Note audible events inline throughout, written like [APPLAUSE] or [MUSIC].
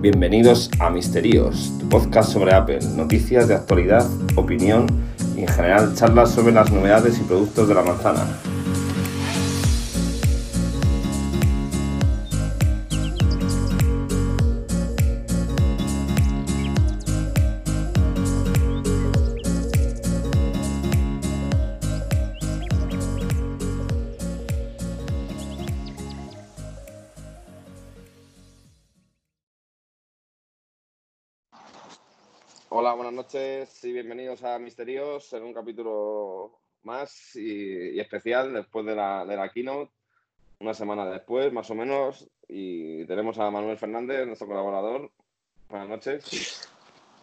Bienvenidos a Misterios, tu podcast sobre Apple, noticias de actualidad, opinión y en general charlas sobre las novedades y productos de la manzana. Noches y bienvenidos a Misterios en un capítulo más y, y especial después de la, de la keynote, una semana después más o menos, y tenemos a Manuel Fernández, nuestro colaborador. Buenas noches.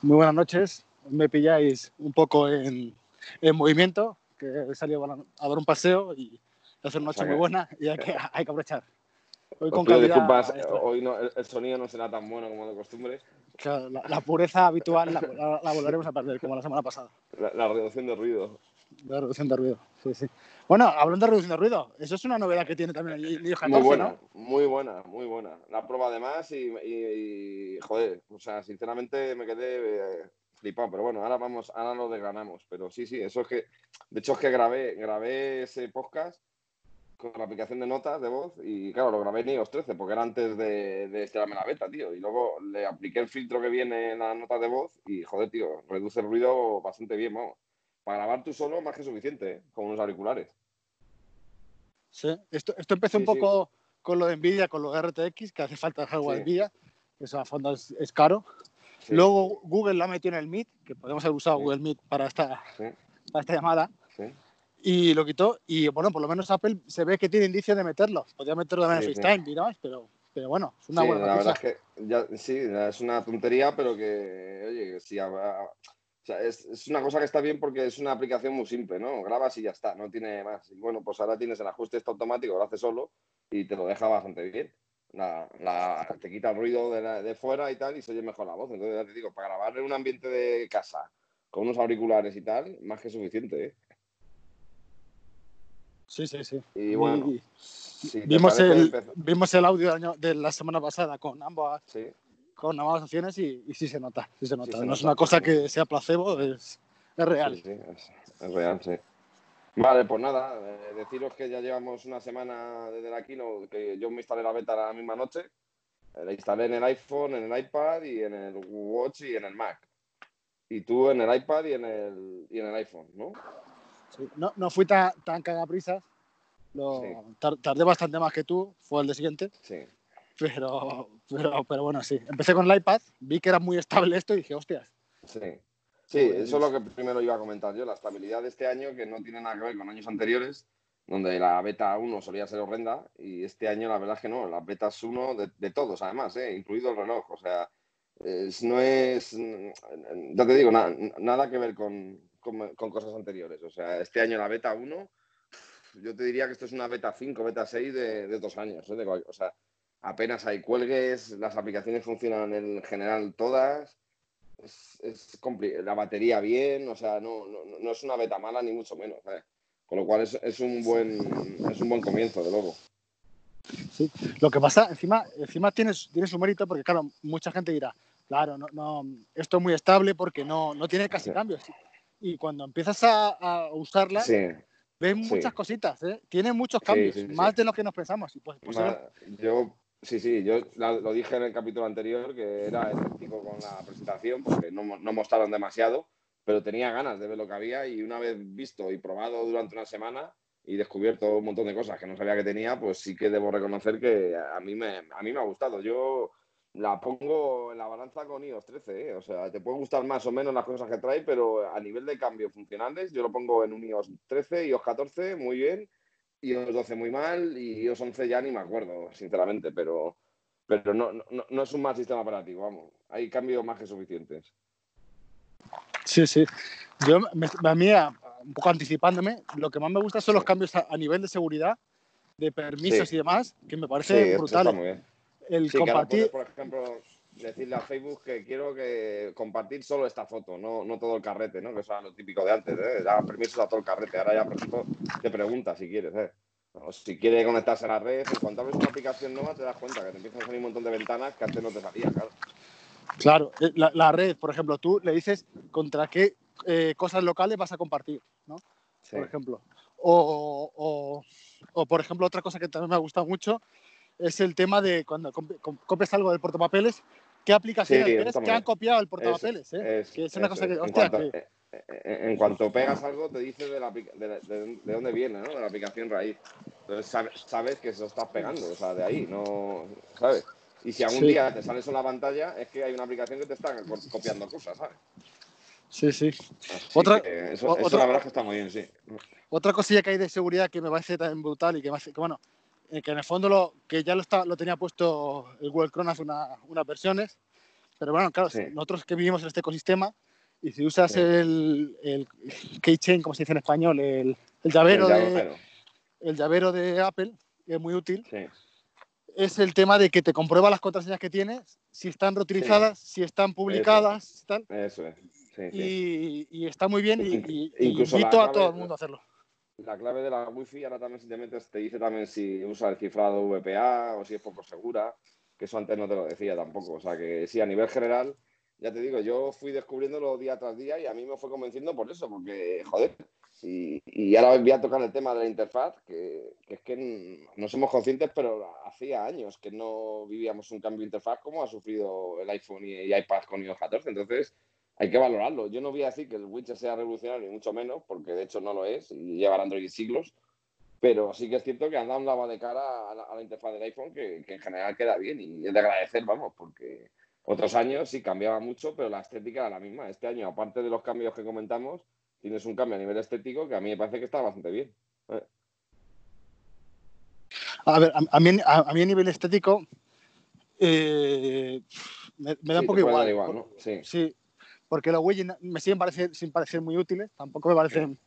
Muy buenas noches. Me pilláis un poco en, en movimiento, que he salido a dar un paseo y hacer una noche muy buena y hay que, [LAUGHS] hay que aprovechar. Hoy con calidad, disculpas, hoy no, el, el, sonido no será tan bueno como de costumbre. Claro, la, la, pureza habitual la, la, la, volveremos a perder, como la semana pasada. La, reducción de ruido. La reducción de ruido, sí, sí. Bueno, hablando de reducción de ruido, eso es una novedad que tiene también el iOS 14, Muy buena, ¿no? muy buena, muy buena. La prueba además y, y, y, joder, o sea, sinceramente me quedé eh, flipado, pero bueno, ahora vamos, ahora lo desgranamos. Pero sí, sí, eso es que, de hecho es que grabé, grabé ese podcast con la aplicación de notas de voz y claro, lo grabé en iOS 13 porque era antes de, de estrenarme la beta, tío. Y luego le apliqué el filtro que viene en las notas de voz y joder, tío, reduce el ruido bastante bien, vamos. Para grabar tú solo más que suficiente, ¿eh? con unos auriculares. Sí, esto, esto empezó Sí, un poco con lo de Nvidia, con lo de RTX, que hace falta el hardware Sí. Nvidia, que eso a fondo es, es caro. Luego Google la metió en el Meet, que podemos haber usado. Google Meet para esta, sí, para esta llamada. Sí. y lo quitó. Y bueno, por lo menos Apple se ve que tiene indicios de meterlo. Podría meterlo también Sí, en sí. FaceTime y demás, pero, pero bueno, es una Sí, buena la noticia. verdad es que ya, sí, es una tontería, pero que, oye, que sí, o sea, es, es una cosa que está bien porque es una aplicación muy simple, ¿no? Grabas y ya está, no tiene más. Y bueno, pues ahora tienes el ajuste este automático, lo hace solo y te lo deja bastante bien. La, la- te quita el ruido de, la- de fuera y tal y se oye mejor la voz. Entonces, ya te digo, para grabar en un ambiente de casa con unos auriculares y tal, más que suficiente, ¿eh? Sí, sí, sí. Y bueno, Y si te vimos, el, vimos el audio del año- de la semana pasada con ambas, Sí, con ambas opciones y, y sí se nota. Sí se nota. se no es una cosa que sea placebo, es, es real. Sí, sí, es, es real, sí. Vale, pues nada, eh, deciros que ya llevamos una semana desde la keynote que yo me instalé la beta la misma noche. Eh, La instalé en el iPhone, en el iPad y en el Watch y en el Mac. Y tú en el iPad y en el, y en el iPhone, ¿no? Sí. No, no fui tan, tan cagaprisas. Lo, Sí. tar- tardé bastante más que tú, fue el de siguiente, Sí, pero, pero, pero bueno, sí. Empecé con el iPad, vi que era muy estable esto y dije, hostias, sí. Sí, eso es lo que primero iba a comentar yo, la estabilidad de este año que no tiene nada que ver con años anteriores, donde la beta 1 solía ser horrenda y este año la verdad es que no, las betas 1 de, de todos además, ¿eh? incluido el reloj, o sea, es- no es, mm, ya te digo, na- nada que ver con, con- con cosas anteriores, o sea, este año la beta 1, yo te diría que esto es una beta 5, beta 6 de, de dos años, ¿eh? De o sea, apenas hay cuelgues, las aplicaciones funcionan en general todas es, la batería bien, o sea, no, no, no es una beta mala ni mucho menos. ¿eh? Con lo cual es, es un buen es un buen comienzo, de luego. Lo que pasa, encima, encima tiene, tiene su mérito porque, claro, mucha gente dirá, claro, no, no, esto es muy estable porque no, no tiene casi Sí. cambios. Y cuando empiezas a, a usarla, Sí, ves sí. muchas cositas, ¿eh? Tiene muchos Sí, cambios, sí, sí. más de lo que nos pensamos. Y pues, pues Ma- yo sí, sí, yo la- lo dije en el capítulo anterior que era escéptico con la presentación porque no, no mostraron demasiado, pero tenía ganas de ver lo que había y una vez visto y probado durante una semana y descubierto un montón de cosas que no sabía que tenía, pues sí que debo reconocer que a mí me, a mí me ha gustado. Yo la pongo en la balanza con iOS 13, ¿eh? o sea, te pueden gustar más o menos las cosas que trae, pero a nivel de cambios funcionales, yo lo pongo en un iOS 13, iOS 14, muy bien, iOS 12 muy mal y iOS 11 ya ni me acuerdo, sinceramente, pero, pero no, no, no es un mal sistema operativo, vamos. Hay cambios más que suficientes. Sí, sí. Yo, me, a mí, un poco anticipándome, lo que más me gusta son los Sí. cambios a, a nivel de seguridad, de permisos Sí. y demás, que me Sí, parece eso está brutal. muy bien. El Sí, compartir, puedes, por ejemplo, decirle a Facebook que quiero que compartir solo esta foto, no, no todo el carrete, ¿no? Que eso era lo típico de antes, ¿eh? Permisos a todo el carrete. Ahora ya, por ejemplo, te pregunta si quieres, ¿eh? O si quiere conectarse a la red, en cuanto abres una aplicación nueva te das cuenta que te empiezan a salir un montón de ventanas que antes no te salía, claro. Claro, eh, la, red, por ejemplo, tú le dices contra qué eh, cosas locales vas a compartir, ¿no? Por ejemplo. O, por ejemplo, otra cosa que también me ha gustado mucho es el tema de cuando copias algo del portapapeles, qué aplicaciones que han copiado el portapapeles. ¿eh? que es una cosa que, en cuanto pegas algo, te dice de, la, de, dónde viene, ¿no? De la aplicación raíz. Entonces sabes, que eso estás pegando, o sea, de ahí, no. ¿Sabes? Y si algún día te sales en la pantalla, es que hay una aplicación que te está copiando cosas, ¿sabes? Sí, sí. otra, eso, otra, la verdad que está muy bien, sí. Otra cosilla que hay de seguridad que me parece tan brutal y que, que bueno, eh, que en el fondo lo, que ya lo, está, lo tenía puesto el Google Chrome hace una, unas versiones, pero bueno, claro, nosotros que vivimos en este ecosistema, y si usas el, el, keychain, como se dice en español, el, el llavero, De, el llavero de Apple, que es muy útil, es el tema de que te comprueba las contraseñas que tienes, si están reutilizadas, si están publicadas, Eso, Eso es. Y, y, está muy bien y, invito a todo el mundo a hacerlo. La clave de la Wi-Fi ahora también si te dice también si usa el cifrado VPA o si es poco segura, que eso antes no te lo decía tampoco. O sea que sí, a nivel general ya te digo, yo fui descubriéndolo día tras día y a mí me fue convenciendo por eso, porque, joder, y, y ahora voy a tocar el tema de la interfaz, que, es que no somos conscientes, pero hacía años que no vivíamos un cambio de interfaz como ha sufrido el iPhone y, iPad con iOS 14, entonces hay que valorarlo. Yo no voy a decir que el widget sea revolucionario, ni mucho menos, porque de hecho no lo es, y lleva Android siglos, pero sí que es cierto que han dado un lava de cara a la, interfaz del iPhone que, que en general queda bien y es de agradecer, vamos, porque otros años sí cambiaba mucho, pero la estética era la misma. Este año, aparte de los cambios que comentamos, tienes un cambio a nivel estético que a mí me parece que está bastante bien. Eh. A ver, a, mí, a, mí a nivel estético eh, me, da un poco igual. sí. Porque los widgets me siguen parecer, sin parecer muy útiles, tampoco me parecen...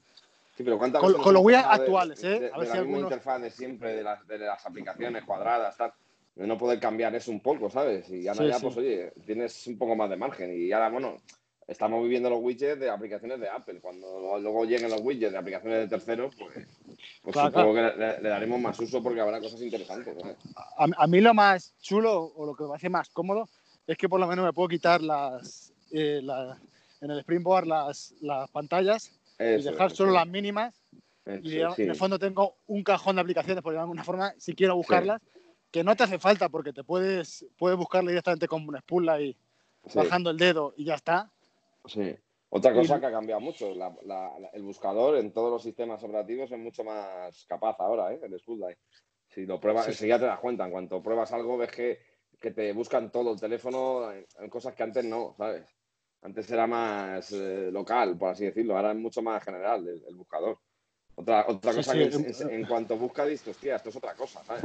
Sí, pero con, con los widgets actuales, ¿eh? a ver si la algunos... interfaz de siempre, de las, de las aplicaciones cuadradas, tal de no poder cambiar eso un poco, ¿sabes? Y ahora ya, pues oye, tienes un poco más de margen. Y ahora, bueno, estamos viviendo los widgets de aplicaciones de Apple. Cuando luego lleguen los widgets de aplicaciones de terceros, pues, pues supongo que le, daremos más uso porque habrá cosas interesantes. A, mí lo más chulo o lo que me hace más cómodo es que por lo menos me puedo quitar las, eh, en el Springboard las, las pantallas y dejar solo las mínimas. y en el fondo tengo un cajón de aplicaciones, por de alguna forma, si quiero buscarlas que no te hace falta porque te puedes, puedes buscarle directamente con una espula y bajando el dedo y ya está. Sí. Otra cosa que ha cambiado mucho, el buscador en todos los sistemas operativos es mucho más capaz ahora, ¿eh? el Spotlight. Si lo pruebas, enseguida te das cuenta. En cuanto pruebas algo, ves que, que te buscan todo el teléfono en, cosas que antes no, ¿sabes? Antes era más eh, local, por así decirlo. Ahora es mucho más general el, buscador. Otra, otra cosa que en, cuanto busca, dices, hostia, esto es otra cosa, ¿sabes?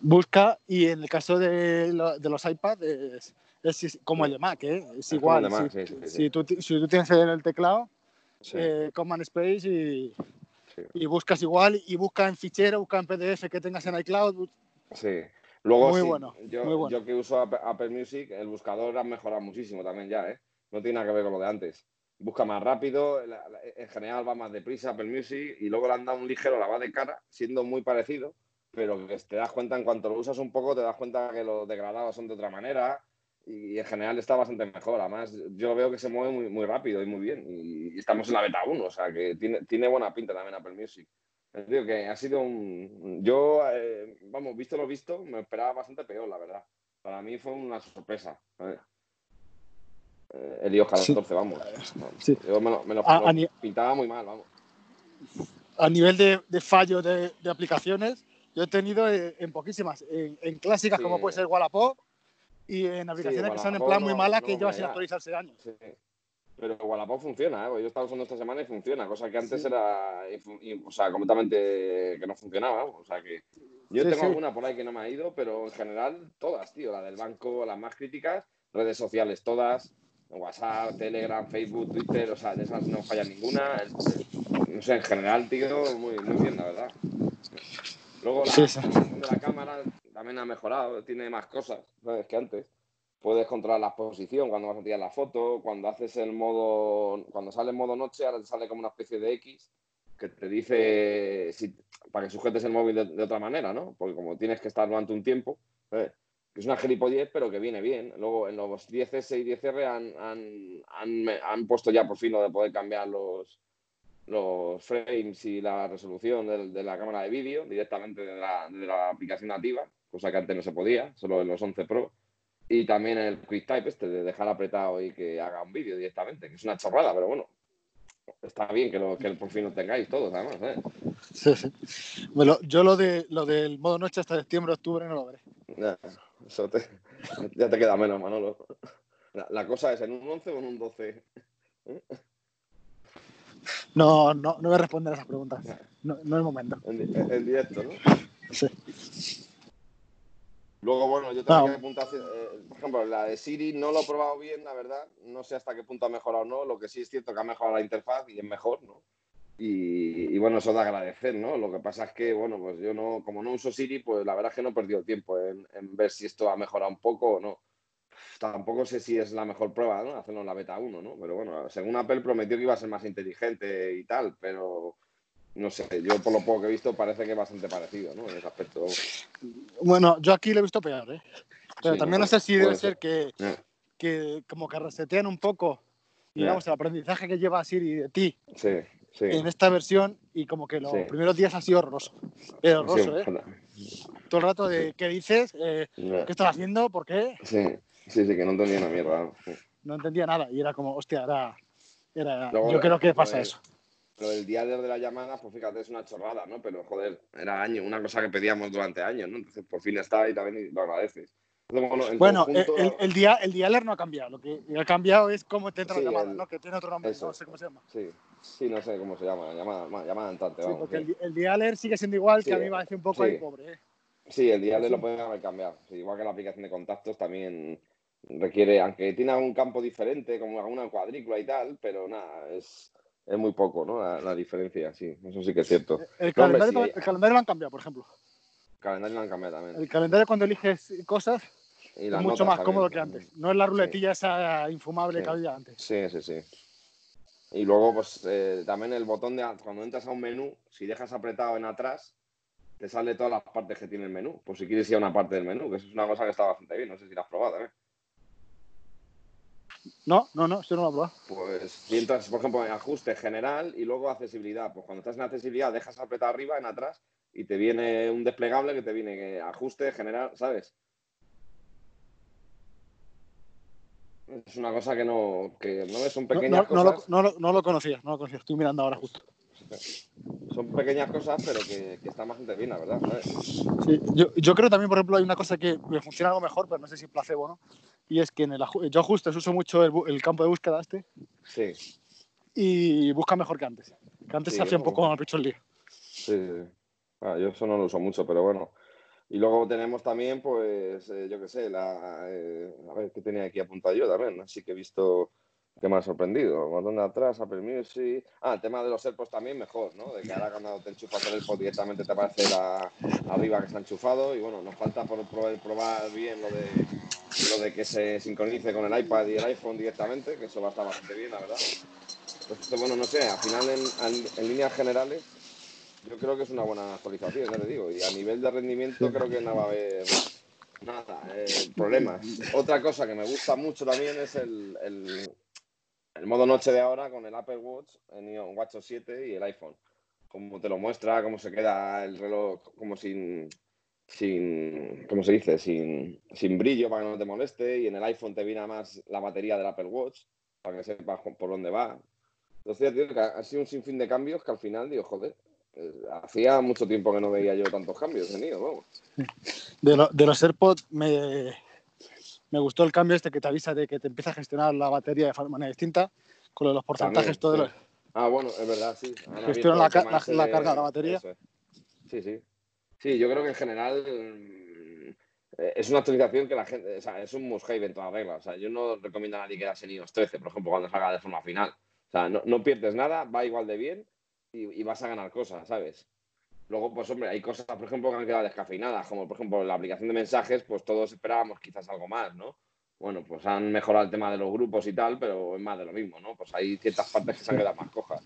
Busca y en el caso de, los iPads es, como el de Mac, ¿eh? es, igual. si, tú, tienes en el teclado, eh, Command Space y, y, buscas igual y busca en fichero, busca en PDF que tengas en iCloud. Sí. Luego, muy, bueno, yo, yo, que uso Apple Music, el buscador ha mejorado muchísimo también ya, ¿eh? No tiene nada que ver con lo de antes. Busca más rápido, en general va más deprisa Apple Music y luego le han dado un ligero lavado de cara, siendo muy parecido pero que te das cuenta en cuanto lo usas un poco, te das cuenta que los degradados son de otra manera y en general está bastante mejor. Además, yo veo que se mueve muy, muy rápido y muy bien y, estamos en la beta 1, o sea que tiene, tiene buena pinta también Apple Music. Digo que ha sido un... Yo, eh, vamos, visto lo visto, me esperaba bastante peor, la verdad. Para mí fue una sorpresa. Eh, el iOS 14, vamos. Yo me lo, pintaba muy mal, vamos. A nivel de, de fallo de, de aplicaciones, yo he tenido eh, en, poquísimas, en, clásicas como puede ser Wallapop y en aplicaciones que son en plan muy malas que llevan sin actualizarse años. Pero Wallapop funciona, ¿eh? yo he estado usando esta semana y funciona, cosa que antes era o sea, completamente que no funcionaba. O sea que yo tengo alguna por ahí que no me ha ido, pero en general todas, tío, la del banco, las más críticas, redes sociales todas, WhatsApp, Telegram, Facebook, Twitter, o sea, de esas no falla ninguna. No sé, en general, tío, muy, muy bien, la verdad. Luego la, la cámara también ha mejorado, tiene más cosas ¿sabes? que antes. Puedes controlar la exposición cuando vas a tirar la foto, cuando haces el modo, cuando sale en modo noche, ahora te sale como una especie de X que te dice para que sujetes el móvil de, otra manera, ¿no? Porque como tienes que estar durante un tiempo, que que es una gilipollez, pero que viene bien. Luego en los 10S y 10R han, puesto ya por fin lo de poder cambiar los, los frames y la resolución de, la cámara de vídeo directamente de la, aplicación nativa, cosa que antes no se podía, solo en los 11 Pro. Y también el QuickType este de dejar apretado y que haga un vídeo directamente, que es una chorrada, pero bueno, está bien que, lo, que por fin lo tengáis todos, además. ¿eh? Sí, sí. Bueno, yo lo, de, lo del modo noche hasta septiembre, octubre no lo veré. Ya, eso te, ya te queda menos, Manolo. La, cosa es en un 11 o en un 12. No, no, no voy a responder a esas preguntas. No, no es el momento. En, directo, ¿no? Sí. Luego, bueno, yo tengo que apuntar, eh, por ejemplo, la de Siri no lo he probado bien, la verdad. No sé hasta qué punto ha mejorado o no. Lo que sí es cierto que ha mejorado la interfaz y es mejor, ¿no? Y, bueno, eso de agradecer, ¿no? Lo que pasa es que, bueno, pues yo no, como no uso Siri, pues la verdad es que no he perdido tiempo en, ver si esto ha mejorado un poco o no. Tampoco sé si es la mejor prueba, ¿no? Hacerlo en la beta 1, ¿no? Pero bueno, según Apple prometió que iba a ser más inteligente y tal, pero no sé, yo por lo poco que he visto parece que es bastante parecido, ¿no? En ese aspecto. Bueno, yo aquí lo he visto peor, ¿eh? Pero también no sé si debe ser, que, que como que resetean un poco, digamos, el aprendizaje que lleva Siri de ti. Sí en esta versión y como que los primeros días ha sido horroroso. horroroso, ¿eh? Todo el rato de qué dices, eh, qué estás haciendo, por qué. Sí, sí, sí, que no entendía una mierda. No entendía nada y era como, hostia, era... yo creo que pasa eso. Lo del día de la llamada, pues fíjate, es una chorrada, ¿no? Pero joder, era año, una cosa que pedíamos durante años, ¿no? Entonces por fin está y también lo agradeces. Bueno, el, el, día, el dialer no ha cambiado. Lo que ha cambiado es cómo te entra la llamada, ¿no? Que tiene otro nombre, no sé cómo se llama. Sí, sí, no sé cómo se llama, llamada, llamada entrante. Sí, porque el, el, dialer sigue siendo igual, que a mí me parece un poco ahí pobre. ¿eh? Sí, el dialer lo pueden haber cambiado. igual que la aplicación de contactos también requiere, aunque tiene algún campo diferente, como alguna cuadrícula y tal, pero nada, es, es muy poco, ¿no? La, diferencia, sí, eso sí que es cierto. El, calendario, el calendario lo han cambiado, por ejemplo. El calendario lo han cambiado también. El calendario cuando eliges cosas es mucho más cómodo que antes. No es la ruletilla esa infumable que había antes. Sí, sí, sí. Y luego, pues eh, también el botón de cuando entras a un menú, si dejas apretado en atrás, te sale todas las partes que tiene el menú. Pues si quieres ir a una parte del menú, que eso es una cosa que está bastante bien. No sé si la has probado ¿eh? No, no, no, esto no lo he probado. Pues si entras, por ejemplo, en ajuste general y luego accesibilidad. Pues cuando estás en accesibilidad, dejas apretado arriba, en atrás, y te viene un desplegable que te viene ajuste general, ¿sabes? Es una cosa que no, que no son pequeñas no, cosas. No, no, lo conocía, no lo conocía. Estoy mirando ahora justo. Son pequeñas cosas, pero que, que están bastante bien, la verdad. Sí, yo, yo, creo también, por ejemplo, hay una cosa que me funciona algo mejor, pero no sé si placebo o no. Y es que en el yo ajustes uso mucho el, campo de búsqueda este. Sí. Y busca mejor que antes. Que antes se hacía un poco mal pecho el lío. Sí, sí. Ah, yo eso no lo uso mucho, pero bueno. Y luego tenemos también, pues, eh, yo qué sé, la, eh, a ver, ¿qué tenía aquí apuntado yo también? Así que he visto que me ha sorprendido. De atrás, Apple Music. Ah, el tema de los AirPods también mejor, ¿no? De que ahora cuando te enchufas el AirPod directamente te aparece la, arriba que está enchufado. Y bueno, nos falta por probar, probar bien lo de, lo de que se sincronice con el iPad y el iPhone directamente, que eso va a estar bastante bien, la verdad. Entonces, bueno, no sé, al final en, en líneas generales yo creo que es una buena actualización, ya te digo. Y a nivel de rendimiento creo que no va a haber nada, eh, problemas. Otra cosa que me gusta mucho también es el, el, modo noche de ahora con el Apple Watch, el Watch 7 y el iPhone. Como te lo muestra, cómo se queda el reloj como sin, sin ¿cómo se dice? Sin, sin brillo para que no te moleste. Y en el iPhone te viene más la batería del Apple Watch para que sepas por dónde va. Entonces, tío, que ha sido un sinfín de cambios que al final digo, joder, eh, hacía mucho tiempo que no veía yo tantos cambios tenido, vamos. De, de los AirPods me, me, gustó el cambio este que te avisa de que te empieza a gestionar la batería de manera distinta, con los porcentajes todos Ah, bueno, es verdad, sí. Gestiona la, la, carga de la batería. Sí, sí. Sí, yo creo que en general eh, es una actualización que la gente, o sea, es un must en todas reglas. O sea, yo no recomiendo a nadie que en iOS 13, por ejemplo, cuando salga de forma final. O sea, no, no pierdes nada, va igual de bien y, vas a ganar cosas, ¿sabes? Luego, pues hombre, hay cosas, por ejemplo, que han quedado descafeinadas, como por ejemplo la aplicación de mensajes, pues todos esperábamos quizás algo más, ¿no? Bueno, pues han mejorado el tema de los grupos y tal, pero es más de lo mismo, ¿no? Pues hay ciertas partes que se han quedado más cojas.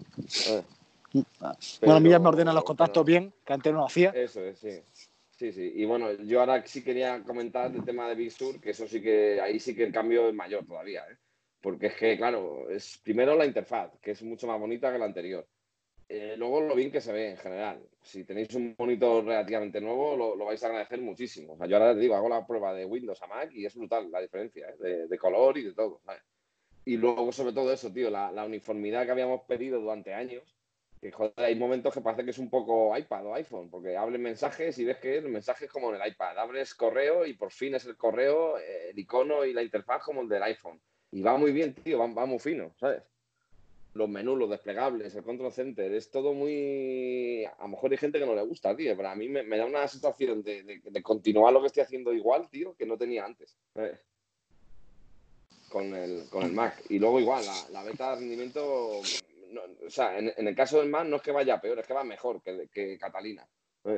bueno, a mí ya me ordenan los contactos bien, que antes no lo hacía. Eso es, sí. Sí, sí. Y bueno, yo ahora sí quería comentar el tema de Big Sur, que eso sí que ahí sí que el cambio es mayor todavía, ¿eh? Porque es que, claro, es primero la interfaz, que es mucho más bonita que la anterior. Eh, luego lo bien que se ve en general. Si tenéis un monitor relativamente nuevo, lo, vais a agradecer muchísimo. O sea, yo ahora te digo, hago la prueba de Windows a Mac y es brutal la diferencia ¿eh? de, color y de todo. Y luego, sobre todo eso, tío, la, uniformidad que habíamos pedido durante años. Que joder, hay momentos que parece que es un poco iPad o iPhone, porque abren mensajes y ves que el mensaje es como en el iPad. Abres correo y por fin es el correo, eh, el icono y la interfaz como el del iPhone. Y va muy bien, tío, va, va muy fino, ¿sabes? Los menús, los desplegables, el control center, es todo muy... A lo mejor hay gente que no le gusta, tío, pero a mí me, da una sensación de, continuar lo que estoy haciendo igual, tío, que no tenía antes. Con, el, con el Mac. Y luego igual, la, beta de rendimiento... o sea, en, el caso del Mac no es que vaya peor, es que va mejor que, Catalina. Sí.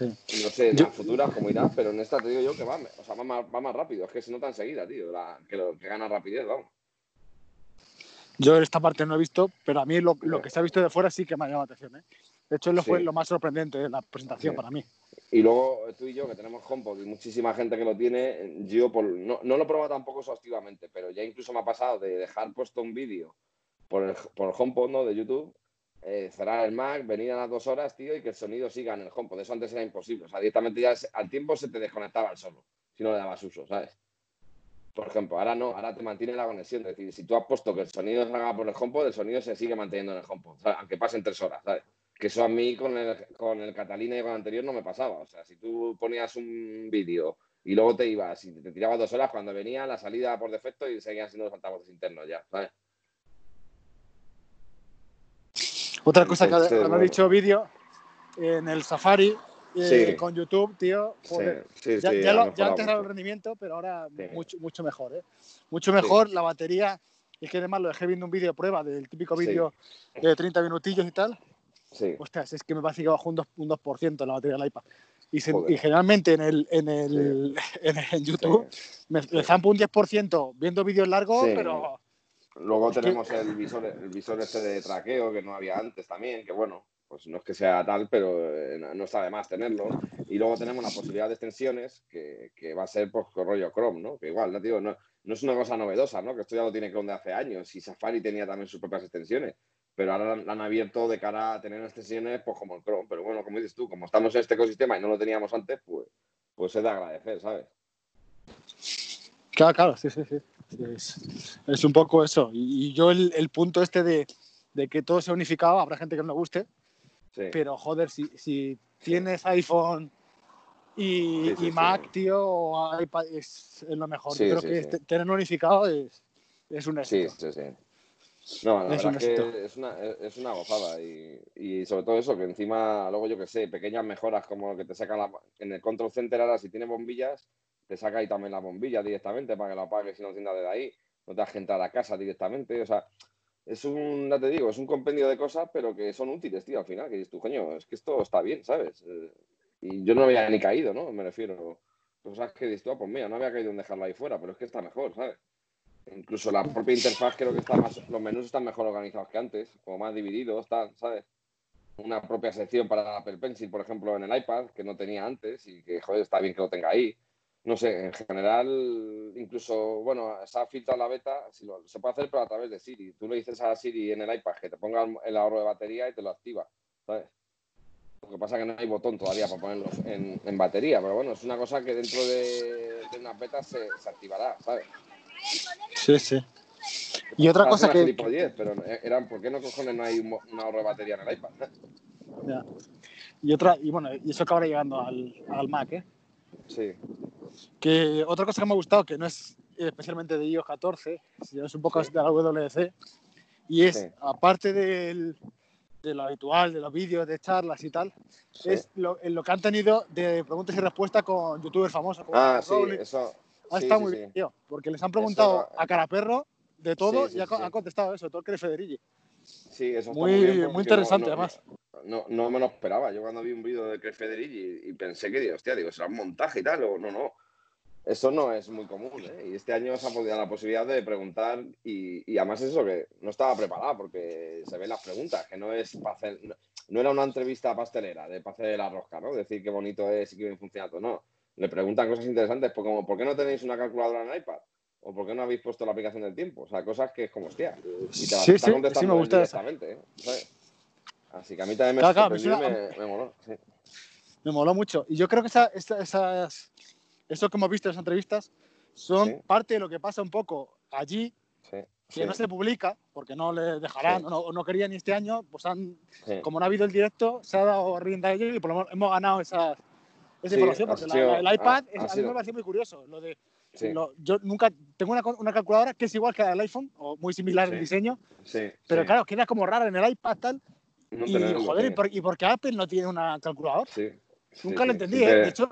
No sé, en las futuras como irá, pero en esta te digo yo que va, o sea, va, más, va más rápido. Es que se nota enseguida, tío, que, lo, que gana rapidez, vamos. Yo esta parte no he visto, pero a mí lo, que se ha visto de fuera sí que me ha llamado la atención. ¿eh? De hecho, lo fue lo más sorprendente de la presentación para mí. Y luego tú y yo, que tenemos HomePod y muchísima gente que lo tiene, yo no, lo he probado tampoco exhaustivamente, pero ya incluso me ha pasado de dejar puesto un vídeo por el, por HomePod ¿no? de YouTube, eh, cerrar el Mac, venir a las dos horas, tío, y que el sonido siga en el HomePod. Eso antes era imposible. O sea, directamente ya al tiempo se te desconectaba el solo, si no le dabas uso, ¿sabes? Por ejemplo, ahora no, ahora te mantiene la conexión. Es decir, si tú has puesto que el sonido salga por el HomePod, el sonido se sigue manteniendo en el HomePod, aunque pasen tres horas, ¿sabes? Que eso a mí con el, con el Catalina y con el anterior no me pasaba. O sea, si tú ponías un vídeo y luego te ibas y te tirabas dos horas, cuando venía la salida por defecto y seguían siendo los altavoces internos ya, ¿sabes? Otra cosa que ha dicho vídeo, en el Safari eh, con YouTube, tío. ya, ya, antes era el rendimiento, pero ahora mucho, mucho mejor, ¿eh? Mucho mejor, la batería. Es que además lo dejé viendo un vídeo de prueba del típico vídeo de 30 minutillos y tal. Sí. Ostras, es que me parece que bajó un 2%, un 2 la batería del iPad. Y, generalmente en, el, en, el, [LAUGHS] en, YouTube me, zampo un 10% viendo vídeos largos, pero. Luego tenemos el visor, el visor este de traqueo que no había antes también, que bueno, pues no es que sea tal, pero eh, no está de más tenerlo. Y luego tenemos la posibilidad de extensiones, que, va a ser pues rollo Chrome, ¿no? Que igual, ¿no? No, no, es una cosa novedosa, ¿no? Que esto ya lo tiene Chrome de hace años y Safari tenía también sus propias extensiones. Pero ahora la han abierto de cara a tener extensiones pues como el Chrome. Pero bueno, como dices tú, como estamos en este ecosistema y no lo teníamos antes, pues, pues es de agradecer, ¿sabes? Claro, claro, sí, sí, sí. Es, un poco eso. Y, yo el, punto este de, de, que todo se unificado, habrá gente que no le guste, pero joder, si, si tienes iPhone y, Mac, tío, o iPad, es, lo mejor. Yo creo que tener unificado es, es un éxito. Sí, sí, sí. No, la es verdad es que es una, es una gozada y, y, sobre todo eso, que encima, luego yo que sé, pequeñas mejoras como que te sacan la, en el control center ahora, si tiene bombillas, te saca ahí también la bombilla directamente para que lo apagues si no enciendas desde ahí, no te has que entrar a casa directamente, o sea, es un, ya te digo, es un compendio de cosas, pero que son útiles, tío, al final, que dices tú, coño, es que esto está bien, ¿sabes? Eh, y yo no había ni caído, ¿no? Me refiero. Cosas que dices tú, ah, pues mira, no había caído en dejarla ahí fuera, pero es que está mejor, ¿sabes? Incluso la propia interfaz creo que está más, los menús están mejor organizados que antes, como más divididos, tal, ¿sabes? Una propia sección para Apple Pencil, por ejemplo, en el iPad, que no tenía antes y que, joder, está bien que lo tenga ahí no sé, en general, incluso, bueno, se ha filtrado la beta, se puede hacer, pero a través de Siri. Tú le dices a Siri en el iPad que te ponga el ahorro de batería y te lo activa, ¿sabes? Lo que pasa es que no hay botón todavía para ponerlo en, batería, pero bueno, es una cosa que dentro de, una beta se, activará, ¿sabes? Sí, sí. Y otra cosa que... 10, pero eran, ¿por qué no cojones no hay un, ahorro de batería en el iPad? Ya. Y otra, y bueno, y eso acabará llegando al, al Mac, ¿eh? Sí. Que otra cosa que me ha gustado, que no es especialmente de iOS 14, es un poco de la WDC, y es, aparte del, de lo habitual, de los vídeos, de charlas y tal, es lo, lo, que han tenido de preguntas y respuestas con youtubers famosos. ah, sí, eso. Ha estado muy bien, tío, porque les han preguntado a cara perro de todo y ha, contestado eso, todo el que Federici. Sí, eso muy, muy, muy interesante, además no, no me lo esperaba. Yo cuando vi un vídeo de Federici y, pensé que, hostia, digo, será un montaje y tal, o no, no. Eso no es muy común, ¿eh? Y este año se ha podido la posibilidad de preguntar y, y además eso que no estaba preparado porque se ven las preguntas, que no es para hacer... no era una entrevista pastelera de pase de la rosca, ¿no? Decir qué bonito es y qué bien funciona todo. No, le preguntan cosas interesantes, pues como, ¿por qué no tenéis una calculadora en iPad? ¿O por qué no habéis puesto la aplicación del tiempo? O sea, cosas que es como, hostia. Y te sí, sí, sí, me gusta directamente, ¿eh? Así que a mí también me, claro, me, me, moló. Sí. Me moló mucho. Y yo creo que esa, esas, eso que hemos visto en las entrevistas son parte de lo que pasa un poco allí, que no se publica, porque no le dejarán, o no, no, querían este año, pues han, como no ha habido el directo, se ha dado rienda a ello y por lo menos hemos ganado esa, esa información, porque el iPad a mí me parece muy curioso. Lo de, yo nunca tengo una, una, calculadora que es igual que la del iPhone, o muy similar en diseño, pero claro, queda como rara en el iPad tal. y joder, ¿y por, qué Apple no tiene una calculadora? Nunca lo entendí, ¿eh? De hecho,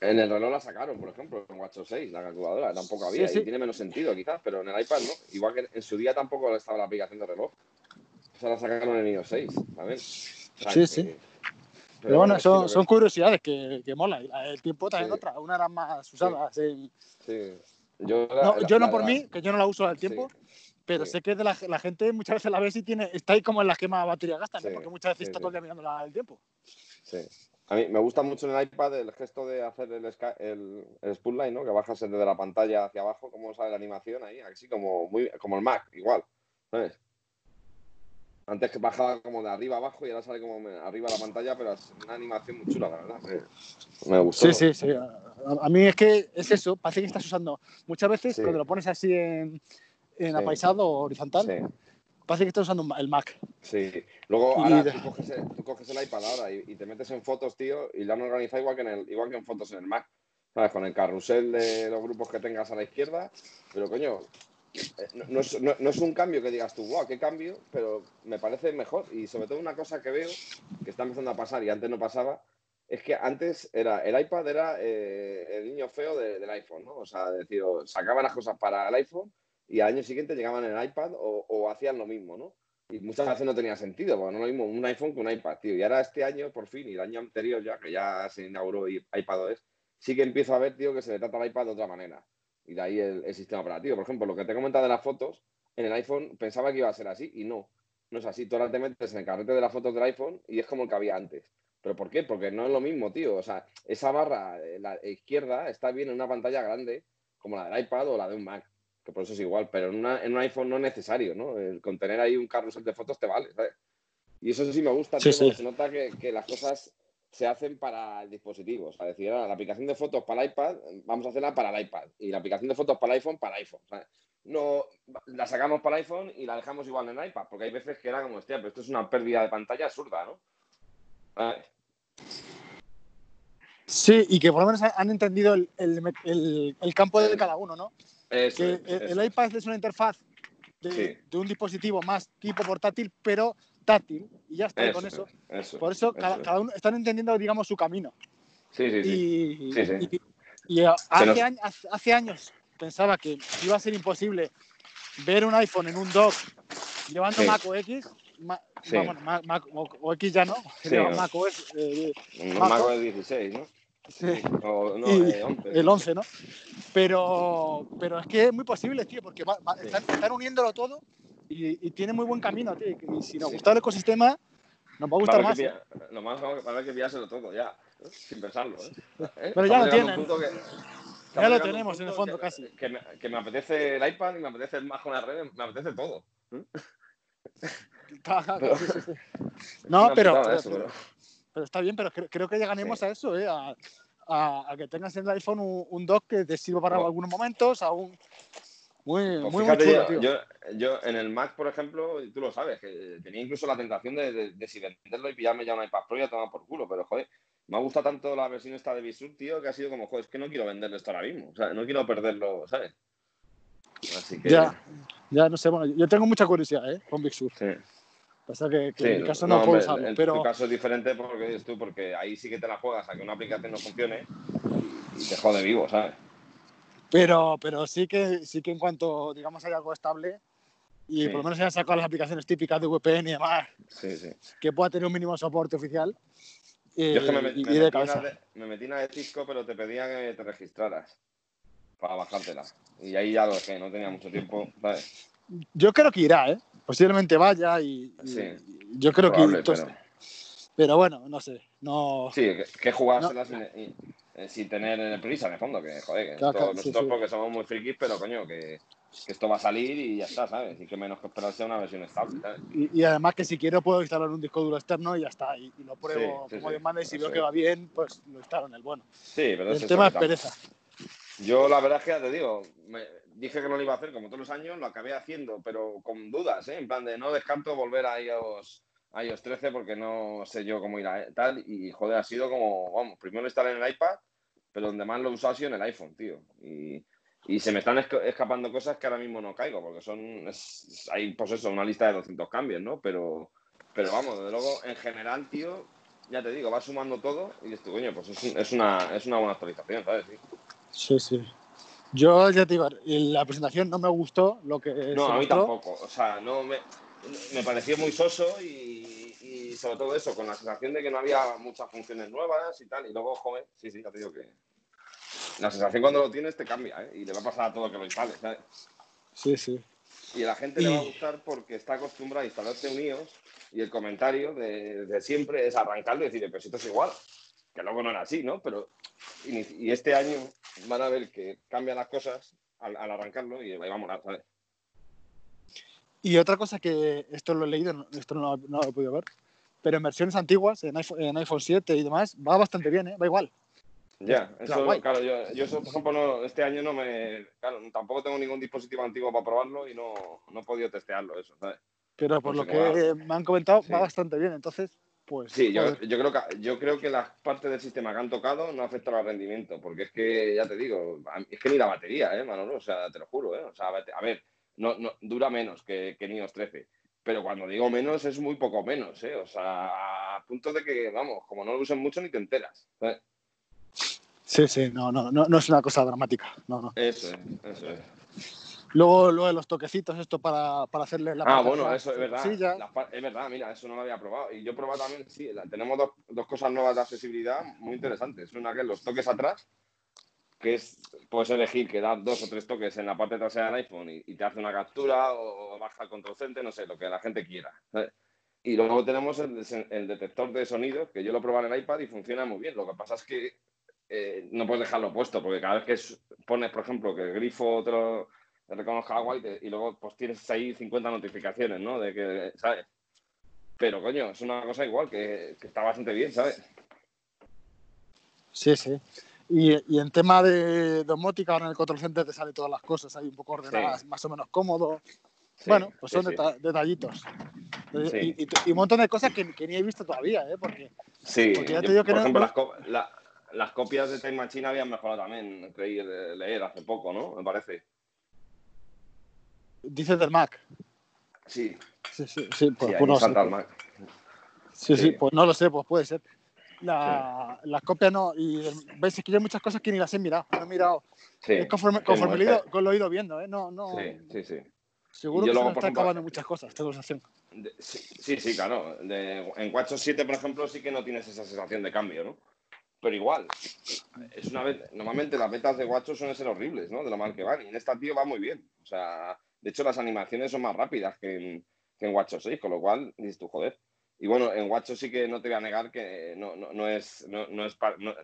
en el reloj la sacaron, por ejemplo, en WatchOS 6, la calculadora, tampoco había, y tiene menos sentido quizás, pero en el iPad no. Igual que en su día tampoco estaba la aplicación de reloj. O sea, la sacaron en iOS 6, ¿sabes? sí, sí. Pero, bueno, son, son curiosidades que, que mola. El tiempo también otra, una era más usada. Sí. Yo, no, yo no por mí, que yo no la uso al tiempo, pero sé que de la, gente muchas veces la ves y tiene, está ahí como en la quema batería gasta, ¿no? porque muchas veces está todo el día mirando el tiempo. Sí. A mí me gusta mucho en el iPad el gesto de hacer el, el, el spoolline, ¿no? Que bajas desde la pantalla hacia abajo, cómo sale la animación ahí, así como muy como el Mac, igual, ¿sabes? Antes que bajaba como de arriba abajo y ahora sale como arriba la pantalla, pero es una animación muy chula, la verdad. Me, gustó. Sí, sí, sí. A, mí es que es eso, parece que estás usando. Muchas veces cuando lo pones así en, en apaisado o horizontal, sí Parece que estás usando el Mac. Sí. Luego, ahora tú, coges el, iPad ahora y, te metes en fotos, tío, y lo han organizado igual que, en el, igual que en fotos en el Mac. ¿Sabes? Con el carrusel de los grupos que tengas a la izquierda. Pero, coño, no, es, un cambio que digas tú, wow, qué cambio, pero me parece mejor. Y sobre todo una cosa que veo que está empezando a pasar y antes no pasaba, es que antes era el iPad era eh, el niño feo del iPhone, ¿no? O sea, decir, sacaba las cosas para el iPhone y al año siguiente llegaban el iPad o, hacían lo mismo, ¿no? Y muchas veces no tenía sentido, porque no lo mismo un iPhone que un iPad, tío. Y ahora este año, por fin, y el año anterior ya, que ya se inauguró iPadOS, sí que empiezo a ver, tío, que se le trata al iPad de otra manera. Y de ahí el, sistema operativo. Por ejemplo, lo que te he comentado de las fotos, en el iPhone pensaba que iba a ser así y no. No es así. Tú ahora te metes en el carrete de las fotos del iPhone y es como el que había antes. ¿Pero por qué? Porque no es lo mismo, tío. O sea, esa barra, la izquierda, está bien en una pantalla grande como la del iPad o la de un Mac que por eso es igual, pero en, un iPhone no es necesario, ¿no? El contener ahí un carrusel de fotos te vale, ¿sabes? Y eso sí me gusta, sí, se nota que, las cosas se hacen para el dispositivo. O sea, decir, la aplicación de fotos para el iPad, vamos a hacerla para el iPad. Y la aplicación de fotos para el iPhone, para el iPhone. No la sacamos para el iPhone y la dejamos igual en el iPad, porque hay veces que era como, hostia, pero esto es una pérdida de pantalla absurda, ¿no? Sí, y que por lo menos han entendido el, el campo de cada uno, ¿no? que el iPad es una interfaz de, un dispositivo más tipo portátil, pero táctil. Y ya está con eso. Por eso, cada, uno están entendiendo, digamos, su camino. Sí, sí, sí. Y, hace, años, hace, años pensaba que iba a ser imposible ver un iPhone en un dock llevando Mac o X. bueno, Mac, o, X ya no, Mac OS. Eh, Mac OS 16, ¿no? Sí. Eh, el 11, ¿no? Pero, pero es que es muy posible, tío, porque están, uniéndolo todo y, tiene muy buen camino, tío. Y si nos gusta el ecosistema, nos va a gustar más. lo más va a que pillárselo todo ya, sin pensarlo. ¿eh? Pero ya lo tienen. ya lo tenemos en el fondo casi. Que me, que me, apetece el iPad y me apetece el Mac con las redes, me apetece todo. no, pero, pero, está bien, pero creo, que llegaremos a eso, ¿eh? a, que tengas en el iPhone un, dock que te sirva para algunos momentos, aún muy, pues muy, chulo, yo, yo, en el Mac, por ejemplo, tú lo sabes, que tenía incluso la tentación de, de, si venderlo y pillarme ya un iPad Pro y a tomar por culo, pero joder, me ha gustado tanto la versión esta de Bisur, tío, que ha sido como, joder, es que no quiero venderlo esto ahora mismo, o sea, no quiero perderlo, ¿sabes? Así que... Ya, ya no sé, bueno, yo tengo mucha curiosidad, ¿eh? Con Big Sur. Sí. Pasa que, en mi caso no, puedo usarlo. En tu caso es diferente porque tú, porque ahí sí que te la juegas a que una aplicación no funcione y te jode vivo, ¿sabes? Pero, pero sí que sí que en cuanto digamos hay algo estable y por lo menos se han sacado las aplicaciones típicas de VPN y demás, que pueda tener un mínimo soporte oficial. Yo es que me, metí me metí una de Cisco, pero te pedía que te registraras para bajártela. Y ahí ya lo dejé, no tenía mucho tiempo, Yo creo que irá, ¿eh? posiblemente vaya y, yo creo que Pero bueno, no sé. No... Sí, que, jugárselas sin, tener prisa, en el fondo. Que joder, que nosotros porque somos muy frikis, pero coño, que, esto va a salir y ya está, ¿sabes? Y que menos que esperarse una versión estable, ¿sabes? Y, además que si quiero puedo instalar un disco duro externo y ya está. Y, lo pruebo como Dios manda y si veo que va bien, pues lo instalo en el bueno. Sí, pero El tema es pereza. Yo la verdad es que ya te digo, me, dije que no lo iba a hacer como todos los años, lo acabé haciendo, pero con dudas, ¿eh? En plan de no descanto volver a a iOS 13 porque no sé yo cómo ir a tal. Y joder, ha sido como, vamos, primero lo instalé en el iPad, pero donde más lo he usado ha sido en el iPhone, tío. Y, se me están escapando cosas que ahora mismo no caigo, porque son, hay pues eso, una lista de 200 cambios, ¿no? Pero, pero vamos, desde luego, en general, tío, ya te digo, va sumando todo y esto, coño, pues es, una, es una buena actualización, ¿sabes? Sí, sí. Yo ya te digo, la presentación no me gustó lo que. No, a mí tampoco. O sea, no me, me pareció muy soso y, y, sobre todo eso, con la sensación de que no había muchas funciones nuevas y tal. Y luego, joven, sí, sí, ya te digo que. La sensación cuando lo tienes te cambia, ¿eh? Y le va a pasar a todo que lo instales, ¿sabes? Sí, sí. Y a la gente le va a gustar porque está acostumbrada a instalarse un iOS y el comentario de, de siempre es arrancarlo y decir, pero si esto es igual que luego no era así, ¿no? Pero y, este año van a ver que cambian las cosas al, arrancarlo y ahí vamos a ¿sabes? Y otra cosa que esto lo he leído, esto no, lo he podido ver, pero en versiones antiguas, en iPhone, en iPhone 7 y demás, va bastante bien, ¿eh? va igual. Ya, eso, claro, yo, yo eso, por ejemplo, no, este año no me. Claro, tampoco tengo ningún dispositivo antiguo para probarlo y no, no he podido testearlo, eso, ¿sabes? Pero por lo que me han comentado, va bastante bien, entonces pues, sí, yo, creo que, yo creo que las partes del sistema que han tocado no afectan al rendimiento, porque es que, ya te digo, es que ni la batería, ¿eh, Manolo? O sea, te lo juro, ¿eh? O sea, a ver, no, no, dura menos que, que iOS 13, pero cuando digo menos es muy poco menos, ¿eh? O sea, a punto de que, vamos, como no lo usen mucho ni te enteras. Sí, sí, no, no, no, no es una cosa dramática, no, no. Eso es, eso es. Luego, luego los toquecitos, esto para, para hacerle la Ah, bueno, eso es verdad. es verdad, mira, eso no lo había probado. Y yo he probado también, sí, tenemos dos, dos, cosas nuevas de accesibilidad muy interesantes. Una que es los toques atrás, que es, puedes elegir que da dos o tres toques en la parte trasera del iPhone y, te hace una captura o, baja el control center, no sé, lo que la gente quiera. Y luego tenemos el, el, detector de sonido, que yo lo probé en el iPad y funciona muy bien. Lo que pasa es que eh, no puedes dejarlo puesto, porque cada vez que pones, por ejemplo, que el grifo te lo te reconozca agua y, luego pues tienes ahí 50 notificaciones, ¿no? De que, ¿sabes? Pero coño, es una cosa igual que, está bastante bien, ¿sabes? Sí, sí. Y, en tema de domótica, ahora en el control center te sale todas las cosas ahí un poco ordenadas, más o menos cómodo. bueno, pues son detallitos. Y, un montón de cosas que, ni he visto todavía, ¿eh? Porque, sí, por ejemplo, las, las, copias de Time Machine habían mejorado también, creí leer hace poco, ¿no? Me parece. Dices del Mac. Sí. Sí, sí, sí, pues, pues no sé. Mac. Sí, sí, pues no lo sé, pues puede ser. La, Las copias no, y ves que hay muchas cosas que ni las he mirado, no he mirado. Sí, es conforme, conforme lo, he ido, lo, he ido, viendo, ¿eh? No, no. Sí, sí, sí. Seguro que se está acabando muchas cosas, esta conversación. Sí, sí, claro. De, en WatchOS 7, por ejemplo, sí que no tienes esa sensación de cambio, ¿no? Pero igual, es una vez, normalmente las betas de WatchOS suelen ser horribles, ¿no? De lo mal que van. Y en esta, tío, va muy bien. O sea, de hecho, las animaciones son más rápidas que en, que en WatchOS 6, con lo cual dices tú, joder. Y bueno, en WatchOS sí que no te voy a negar que no, no, no es, no, no, es,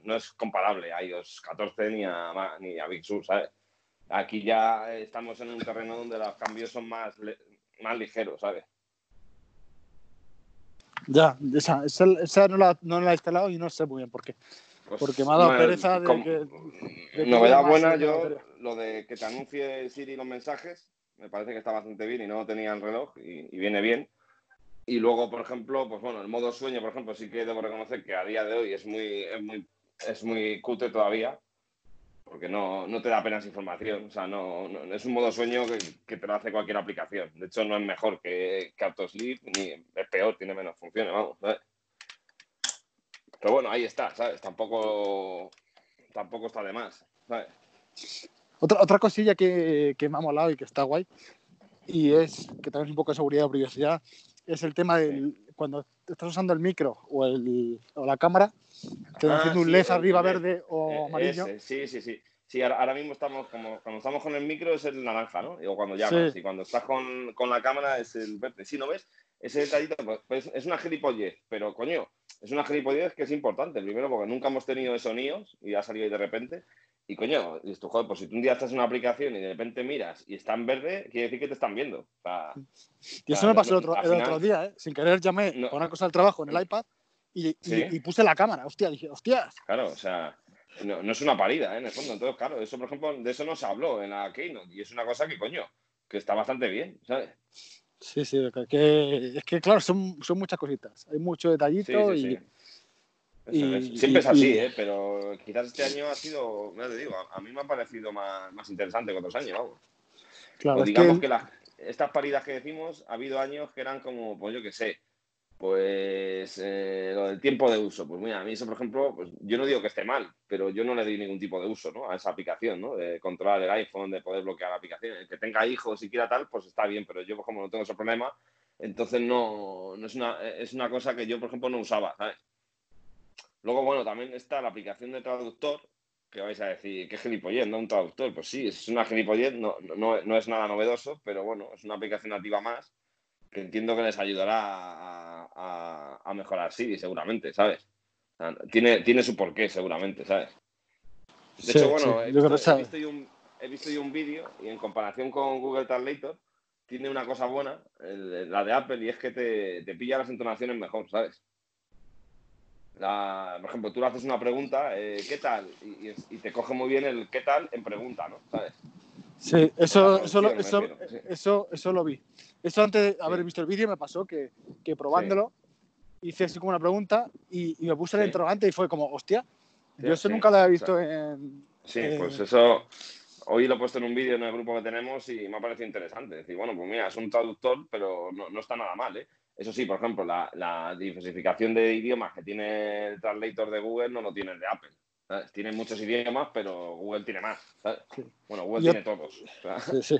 no, es comparable a iOS 14 ni a, ni a Big Sur, ¿sabes? Aquí ya estamos en un terreno donde los cambios son más, más ligeros, ¿sabes? Ya, esa, esa, no, la, no, la, he instalado y no sé muy bien por qué. Pues porque me ha dado pereza de que. novedad buena, yo, lo de que te anuncie Siri los mensajes, me parece que está bastante bien y no tenía el reloj y, viene bien. Y luego, por ejemplo, pues bueno, el modo sueño, por ejemplo, sí que debo reconocer que a día de hoy es muy, es muy, es muy cutre todavía, porque no, no te da apenas información. O sea, no, es un modo sueño que, te lo hace cualquier aplicación. De hecho, no es mejor que, que Autosleep, ni es peor, tiene menos funciones, vamos. Pero bueno, ahí está, ¿sabes? Tampoco, tampoco está de más, ¿sabes? Otra, otra cosilla que, que, me ha molado y que está guay, y es que también es un poco de seguridad o privacidad, es el tema de cuando estás usando el micro o, el, o la cámara, te ah, haciendo un LED arriba verde o eh, amarillo. sí, sí, sí. Sí, ahora, mismo estamos, como cuando estamos con el micro es el naranja, ¿no? O cuando llamas, y cuando estás con, con, la cámara es el verde. Sí, ¿no ves? ese detallito pues, pues, es una gilipollez, pero coño, es una gilipollez que es importante. Primero, porque nunca hemos tenido esos sonidos y ha salido ahí de repente. Y coño, y esto, joder, pues si tú un día estás en una aplicación y de repente miras y está en verde, quiere decir que te están viendo. O sea, y eso me pasó el otro, el otro día, ¿eh? Sin querer llamé no, una cosa al trabajo en el iPad y, y, puse la cámara. Hostia, dije, hostias. Claro, o sea, no, no es una parida, ¿eh? En el fondo. Entonces, claro, eso, por ejemplo, de eso no se habló en la Keynote y es una cosa que, coño, que está bastante bien, ¿sabes? Sí, sí, que, es que claro, son, son muchas cositas. Hay mucho detallito y, Siempre es así, ¿eh? pero quizás este año ha sido, ya te digo, a, mí me ha parecido más, más interesante que otros años, vamos. Claro, digamos que, estas paridas que decimos, ha habido años que eran como, pues yo qué sé, pues eh, lo del tiempo de uso. Pues mira, a mí eso, por ejemplo, pues yo no digo que esté mal, pero yo no le doy ningún tipo de uso ¿no? a esa aplicación, ¿no? De controlar el iPhone, de poder bloquear la aplicación. El que tenga hijos y quiera tal, pues está bien, pero yo, como no tengo ese problema, entonces no, no es, una, es una cosa que yo, por ejemplo, no usaba, ¿sabes? Luego, bueno, también está la aplicación de traductor, que vais a decir, ¿qué gilipollez, no? Un traductor. Pues sí, es una gilipollez, no, no, es nada novedoso, pero bueno, es una aplicación nativa más que entiendo que les ayudará a, mejorar Siri, seguramente, ¿sabes? tiene, tiene su porqué, seguramente, ¿sabes? De hecho, bueno, he, visto, un, he, visto, yo un vídeo y en comparación con Google Translator, tiene una cosa buena, la de Apple, y es que te, te pilla las entonaciones mejor, ¿sabes? Por ejemplo, tú le haces una pregunta, eh, ¿qué tal? Y, te coge muy bien el ¿qué tal? en pregunta, ¿no? ¿Sabes? Sí, eso, eso, lo, eso, eso, lo vi. Eso antes de haber visto el vídeo me pasó que, que probándolo hice así como una pregunta y, me puse el interrogante y fue como, hostia, yo eso nunca lo había visto en... Sí, pues eso, hoy lo he puesto en un vídeo en el grupo que tenemos y me ha parecido interesante. Decir, bueno, pues mira, es un traductor, pero no, no está nada mal, ¿eh? Eso sí, por ejemplo, la, diversificación de idiomas que tiene el translator de Google no lo tiene el de Apple. Tiene muchos idiomas, pero Google tiene más. Bueno, Google tiene todos. [LAUGHS] Sí, sí.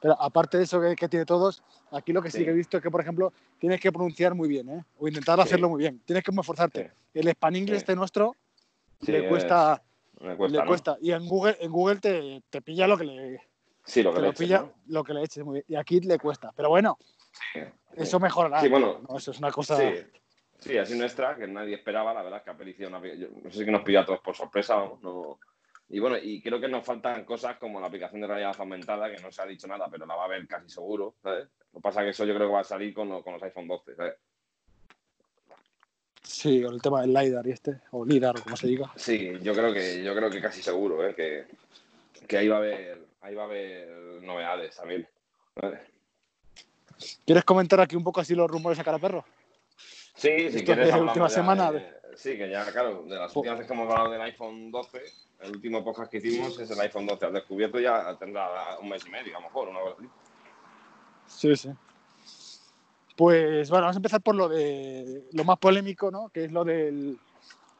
Pero aparte de eso que, tiene todos, aquí lo que sí. que he visto es que, por ejemplo, tienes que pronunciar muy bien, ¿eh? O intentar hacerlo muy bien. Tienes que esforzarte. El español este nuestro le cuesta. le cuesta. Y en Google, en Google te, te, pilla lo que le. Sí, lo que le eches, pilla lo que le eches muy bien. Y aquí le cuesta. Pero bueno, eso mejorará. Sí, bueno, Eso es una cosa. Sí. así nuestra, que nadie esperaba, la verdad, que Apple una. no sé si nos pilló a todos por sorpresa no. Y bueno, y creo que nos faltan cosas como la aplicación de realidad aumentada, que no se ha dicho nada, pero la va a ver casi seguro, ¿sabes? Lo que pasa es que eso yo creo que va a salir con, con los iPhone 12, ¿sabes? Sí, con el tema del LiDAR y este, o LiDAR, o como se diga. Sí, yo creo que, yo creo que casi seguro, ¿eh? Que, que ahí va a haber, ahí va a haber novedades también. ¿Quieres comentar aquí un poco así los rumores a cara perro? Sí, si quieres. De la última semana. Sí, que ya, claro, de las últimas veces que hemos hablado del iPhone 12, el último podcast que hicimos es el iPhone 12 al descubierto, ya tendrá un mes y medio, a lo mejor, una hora así. Sí, sí. Pues bueno, vamos a empezar por lo de lo más polémico, ¿no? Que es lo del,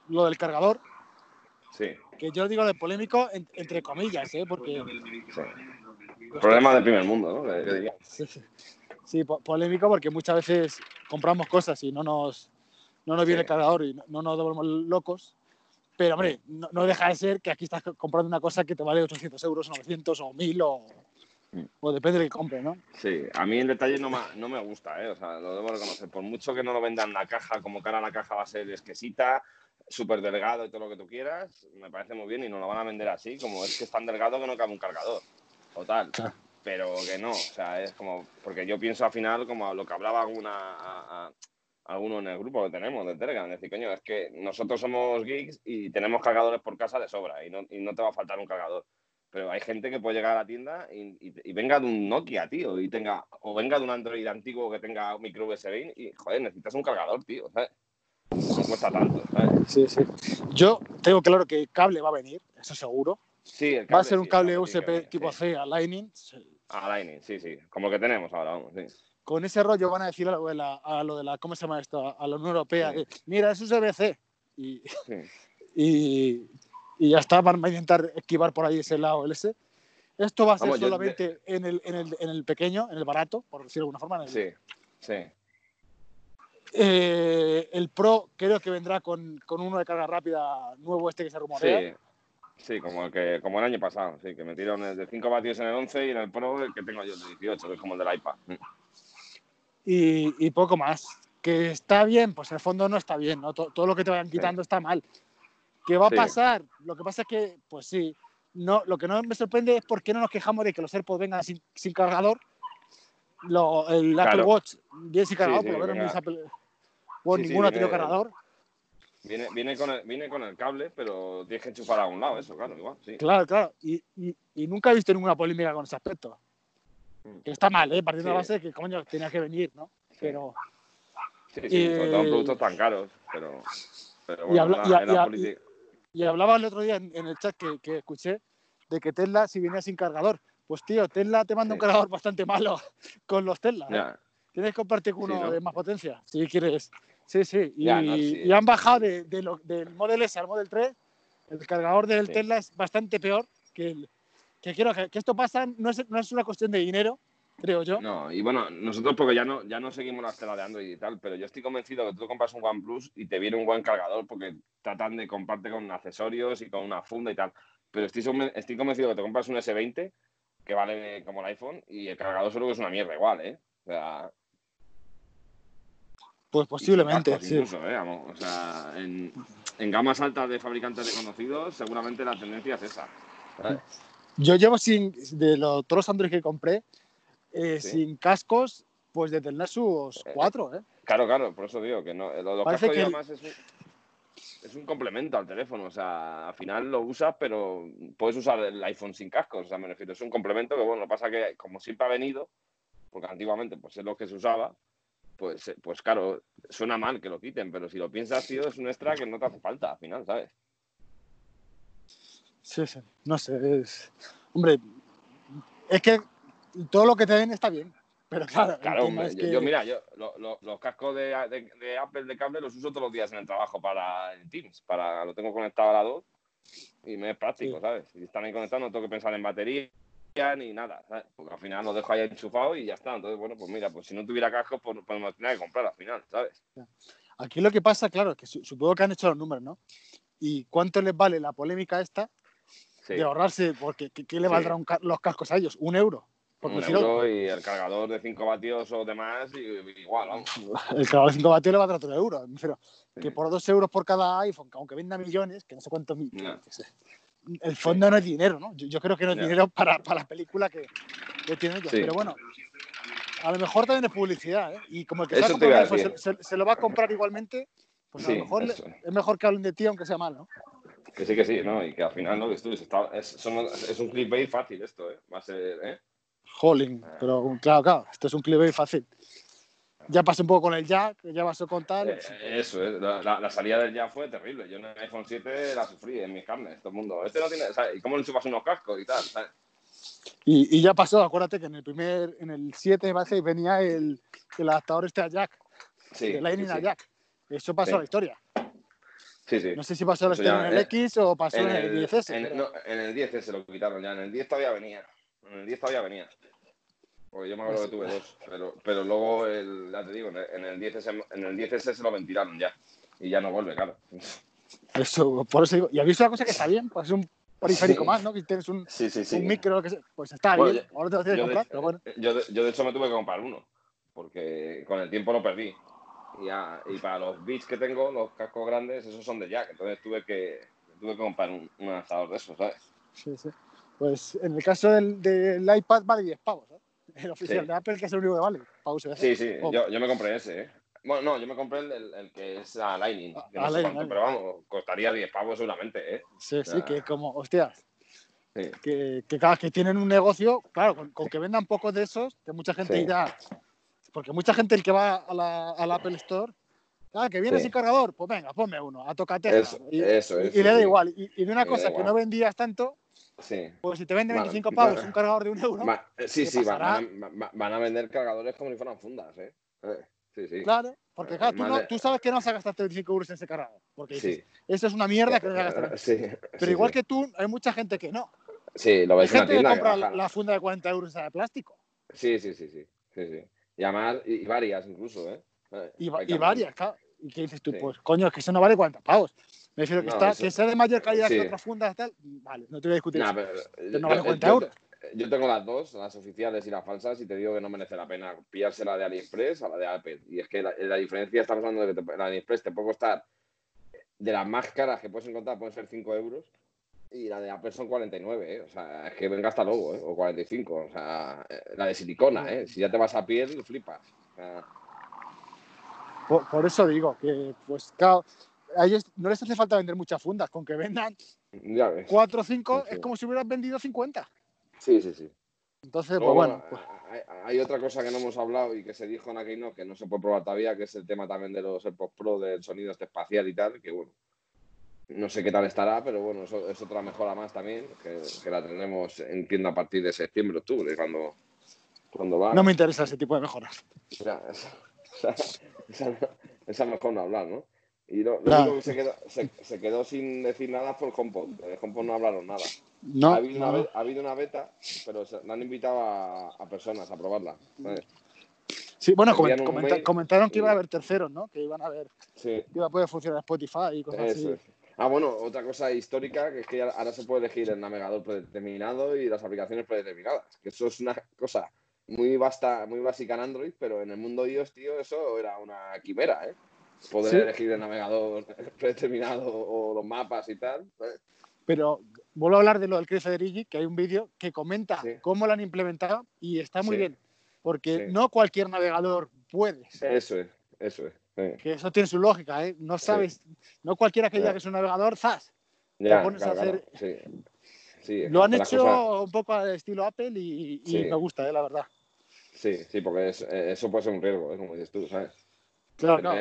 lo del cargador. Sí. Que yo digo de polémico entre comillas, ¿eh? Porque. Sí. Problema del primer mundo, ¿no? Sí, sí. Sí, polémico porque muchas veces compramos cosas y no nos, no nos viene el cargador y no, nos volvemos locos. Pero, hombre, no, deja de ser que aquí estás comprando una cosa que te vale 800 euros, 900 o 1000 o, mm. o depende de que compre, ¿no? Sí, a mí en detalle no me, no me gusta, ¿eh? O sea, lo debo reconocer. Por mucho que no lo vendan la caja, como cara la caja va a ser exquisita, súper delgado y todo lo que tú quieras, me parece muy bien y nos lo van a vender así, como es que es tan delgado que no cabe un cargador. Total pero que no, o sea, es como, porque yo pienso al final como lo que hablaba alguna, alguno en el grupo que tenemos de Telegram, decir, coño, es que nosotros somos geeks y tenemos cargadores por casa de sobra y no, y no te va a faltar un cargador. Pero hay gente que puede llegar a la tienda y, y, venga de un Nokia, tío, y tenga, o venga de un Android antiguo que tenga un micro USB y, joder, necesitas un cargador, tío, ¿sabes? No cuesta tanto, ¿sabes? Sí, sí. Yo tengo claro que el cable va a venir, eso seguro. Sí, va a ser un cable USB tipo C a Lightning, a Lightning, sí, sí. Como que tenemos ahora, vamos, sí. Con ese rollo van a decir a lo de la, a lo de la ¿cómo se llama esto? A la Unión Europea. Mira, es USB-C. Y, [LAUGHS] y, y, ya está, van a intentar esquivar por ahí ese lado el S. Esto va a ser solamente en, el, en, el, en, el, pequeño, en el barato, por decirlo de alguna forma. Sí, sí. Eh, el Pro creo que vendrá con, con, uno de carga rápida nuevo este que se rumorea. Sí, Sí, como el, que, como el año pasado, sí, que metieron el de 5 vatios en el 11 y en el Pro el que tengo yo, el de 18, que es como el del iPad. Mm. y, poco más. Que está bien, pues el fondo no está bien, ¿no? Todo, lo que te vayan quitando está mal. ¿Qué va a pasar? Lo que pasa es que, pues sí, no, lo que no me sorprende es por qué no nos quejamos de que los AirPods vengan sin, cargador. Lo, el Apple Watch viene sin cargador, por lo menos Apple Watch ninguno ha tenido cargador. Viene, viene, con el, viene con el cable, pero tienes que enchufar a un lado, eso, claro, igual. Sí. Claro, claro. Y, y, y, nunca he visto ninguna polémica con ese aspecto. Mm. Que está mal, ¿eh? Partiendo de la base de que, coño, tenía que venir, ¿no? Pero. Sí, sí, sobre todo productos tan caros, pero. pero bueno, y, habla, y, hablaba el otro día en, el chat que, que, escuché de que Tesla, si venía sin cargador, pues tío, Tesla te manda un cargador bastante malo [LAUGHS] con los Tesla. ¿eh? Tienes que comprarte uno de más potencia, si quieres Sí, sí. Y, han bajado de, del Model S al Model 3. El cargador del Tesla es bastante peor que el. Que quiero que, esto pasa, no es, no es una cuestión de dinero, creo yo. No, y bueno, nosotros porque ya no, ya no seguimos la tela de Android y tal, pero yo estoy convencido que tú compras un OnePlus y te viene un buen cargador porque tratan de comprarte con accesorios y con una funda y tal. Pero estoy, estoy convencido que te compras un S20 que vale como el iPhone y el cargador solo que es una mierda igual, ¿eh? O sea, pues posiblemente, sí. ¿eh? o sea, en, gamas altas de fabricantes reconocidos, seguramente la tendencia es esa. Yo llevo sin, de los, todos los Android que compré, eh, sin cascos, pues desde el Nexus 4, ¿eh? Claro, claro, por eso digo que no. Los cascos que... además es un, es un complemento al teléfono, o sea, al final lo usas, pero puedes usar el iPhone sin cascos, o sea, me refiero, es un complemento que, bueno, lo que pasa que como siempre ha venido, porque antiguamente pues es lo que se usaba, pues, eh, pues claro, suena mal que lo quiten, pero si lo piensas, tío, es un extra que no te hace falta al final, ¿sabes? Sí, sí, no sé, es... Hombre, es que todo lo que te den está bien, pero claro. Claro, yo, mira, yo los cascos de, Apple de cable los uso todos los días en el trabajo para el Teams, para lo tengo conectado a la 2 y me es práctico, ¿sabes? Si están ahí conectados no tengo que pensar en batería ni nada, Porque al final lo dejo ahí enchufado y ya está. Entonces, bueno, pues mira, pues si no tuviera casco, pues, pues me que comprar al final, ¿sabes? Aquí lo que pasa, claro, es que supongo que han hecho los números, ¿no? ¿Y cuánto les vale la polémica esta de ahorrarse? Porque ¿qué, le valdrán los cascos a ellos? ¿Un euro? un euro y el cargador de 5 vatios o demás, igual, vamos. [LAUGHS] El cargador de 5 vatios le va a dar otro euro. Pero que por 2 euros por cada iPhone, que aunque venda millones, que no sé cuántos millones, el fondo no es dinero, ¿no? Yo, creo que no es dinero para, para, la película que, que tienen ellos. Pero bueno, a lo mejor también es publicidad, ¿eh? Y como el que se, pues, se, lo va a comprar igualmente, pues a lo mejor es mejor que hablen de ti aunque sea mal, ¿no? Que sí, que sí, ¿no? Y que al final, ¿no? Que es, es, es un clickbait fácil esto, ¿eh? Va a ser, ¿eh? Jolín, pero claro, claro, esto es un clickbait fácil. Ya pasó un poco con el jack, ya pasó con tal. Eh, eso es, la, salida del jack fue terrible. Yo en el iPhone 7 la sufrí en mis carnes, todo el mundo. Este no tiene, ¿sabes? ¿Y cómo le chupas unos cascos y tal? Y, y, ya pasó, acuérdate que en el primer, en el 7 venía el, el adaptador este a jack, sí, el Lightning a jack. Eso pasó a la historia. Sí, sí. No sé si pasó la historia en el eh, X o pasó en, el, 10S. En, no, en el 10S lo quitaron ya, en el 10 todavía venía. En el 10 todavía venía. Porque yo me acuerdo que tuve dos, pero, pero luego, el, ya te digo, en el 10S, en el 10 se lo ventilaron ya. Y ya no vuelve, claro. [LAUGHS] Eso, por eso digo, y has visto una cosa que está bien, pues es un periférico más, ¿no? Que tienes un, sí, sí, un micro, lo que sea. pues está bien. Ahora te lo tienes que comprar, pero bueno. Yo de, yo de hecho me tuve que comprar uno, porque con el tiempo lo perdí. Y, y para los bits que tengo, los cascos grandes, esos son de jack. Entonces tuve que, tuve que comprar un, un adaptador de esos, ¿sabes? Sí, sí. Pues en el caso del, del iPad vale 10 pavos, ¿eh? El oficial de Apple, que es el único que vale. Sí, sí, yo, yo, me compré ese, ¿eh? Bueno, no, yo me compré el, el, que es a Lightning. a Lightning, pero vamos, costaría 10 pavos seguramente, ¿eh? Sí, sí, que como, hostias. Que, que, que tienen un negocio, claro, con, que vendan pocos de esos, que mucha gente irá. Porque mucha gente el que va a la, al Apple Store, ah, que viene sin cargador, pues venga, ponme uno, a tocate. Eso, y, eso, y, le da igual. Y, de una cosa que no vendías tanto, pues si te venden 25 pavos un cargador de un euro. Eh, sí, sí, van a, van a, vender cargadores como si fueran fundas, ¿eh? eh sí, sí. Claro, porque claro, tú, no, tú, sabes que no vas a gastar 25 euros en ese cargador. Porque dices, eso es una mierda que no vas a gastar. Sí, Pero igual que tú, hay mucha gente que no. Sí, lo ves hay en la tienda. que compra la, funda de 40 euros de plástico. Sí, sí, sí, sí. sí, sí. Y además, y, varias incluso, ¿eh? Y, y varias, claro. ¿Y qué dices tú? Pues coño, es que eso no vale 40 pavos. Me refiero que, está, que sea de mayor calidad que otras fundas, tal, vale, no te voy a discutir. eso. Pero, no vale 40 euros. yo tengo las dos, las oficiales y las falsas, y te digo que no merece la pena pillarse la de AliExpress a la de Apple. Y es que la, diferencia, estamos hablando de que la de AliExpress te puede costar, de las más caras que puedes encontrar, pueden ser 5 euros, y la de Apple son 49, ¿eh? O sea, es que venga hasta luego, ¿eh? O 45, o sea, eh, la de silicona, ¿eh? Si ya te vas a piel, flipas. por, eso digo que, pues, claro, a ellos no les hace falta vender muchas fundas, con que vendan 4 o 5 es como si hubieran vendido 50. Sí, sí, sí. Entonces, pues bueno. Pues hay, otra cosa que no hemos hablado y que se dijo en aquel que no se puede probar todavía, que es el tema también de los AirPods Pro, del sonido este espacial y tal, que bueno, no sé qué tal estará, pero bueno, eso es otra mejora más también, que, la tendremos en tienda a partir de septiembre, octubre, cuando, cuando va. No me interesa ese tipo de mejoras. [LAUGHS] esa, mejor no hablar, ¿no? Y lo, único que se quedó, se, quedó, sin decir nada fue el HomePod. El HomePod no hablaron nada. No, ha, habido Una, ha habido una beta, pero se, han invitado a, personas a probarla. Sí, bueno, comentaron que iba a haber terceros, ¿no? Que iban a ver. Que iba a poder funcionar Spotify y cosas así. Ah, bueno, otra cosa histórica que es que ahora se puede elegir el navegador predeterminado y las aplicaciones predeterminadas. Que eso es una cosa muy vasta, muy básica en Android, pero en el mundo iOS, tío, eso era una quimera, ¿eh? Poder elegir el navegador [LAUGHS] predeterminado o los mapas y tal. Pues. Pero vuelvo a hablar de lo del Chris Federici, que hay un vídeo que comenta cómo lo han implementado y está muy bien, porque no cualquier navegador puede. Eso es, eso es. Que eso tiene su lógica, ¿eh? No sabes, no cualquiera que diga que es un navegador, ¡zas! Ya, pones a hacer... Lo han hecho un poco al estilo Apple y, me gusta, ¿eh? la verdad. Sí, sí, porque eh, eso puede ser un riesgo, ¿eh? como dices tú, ¿sabes? Claro,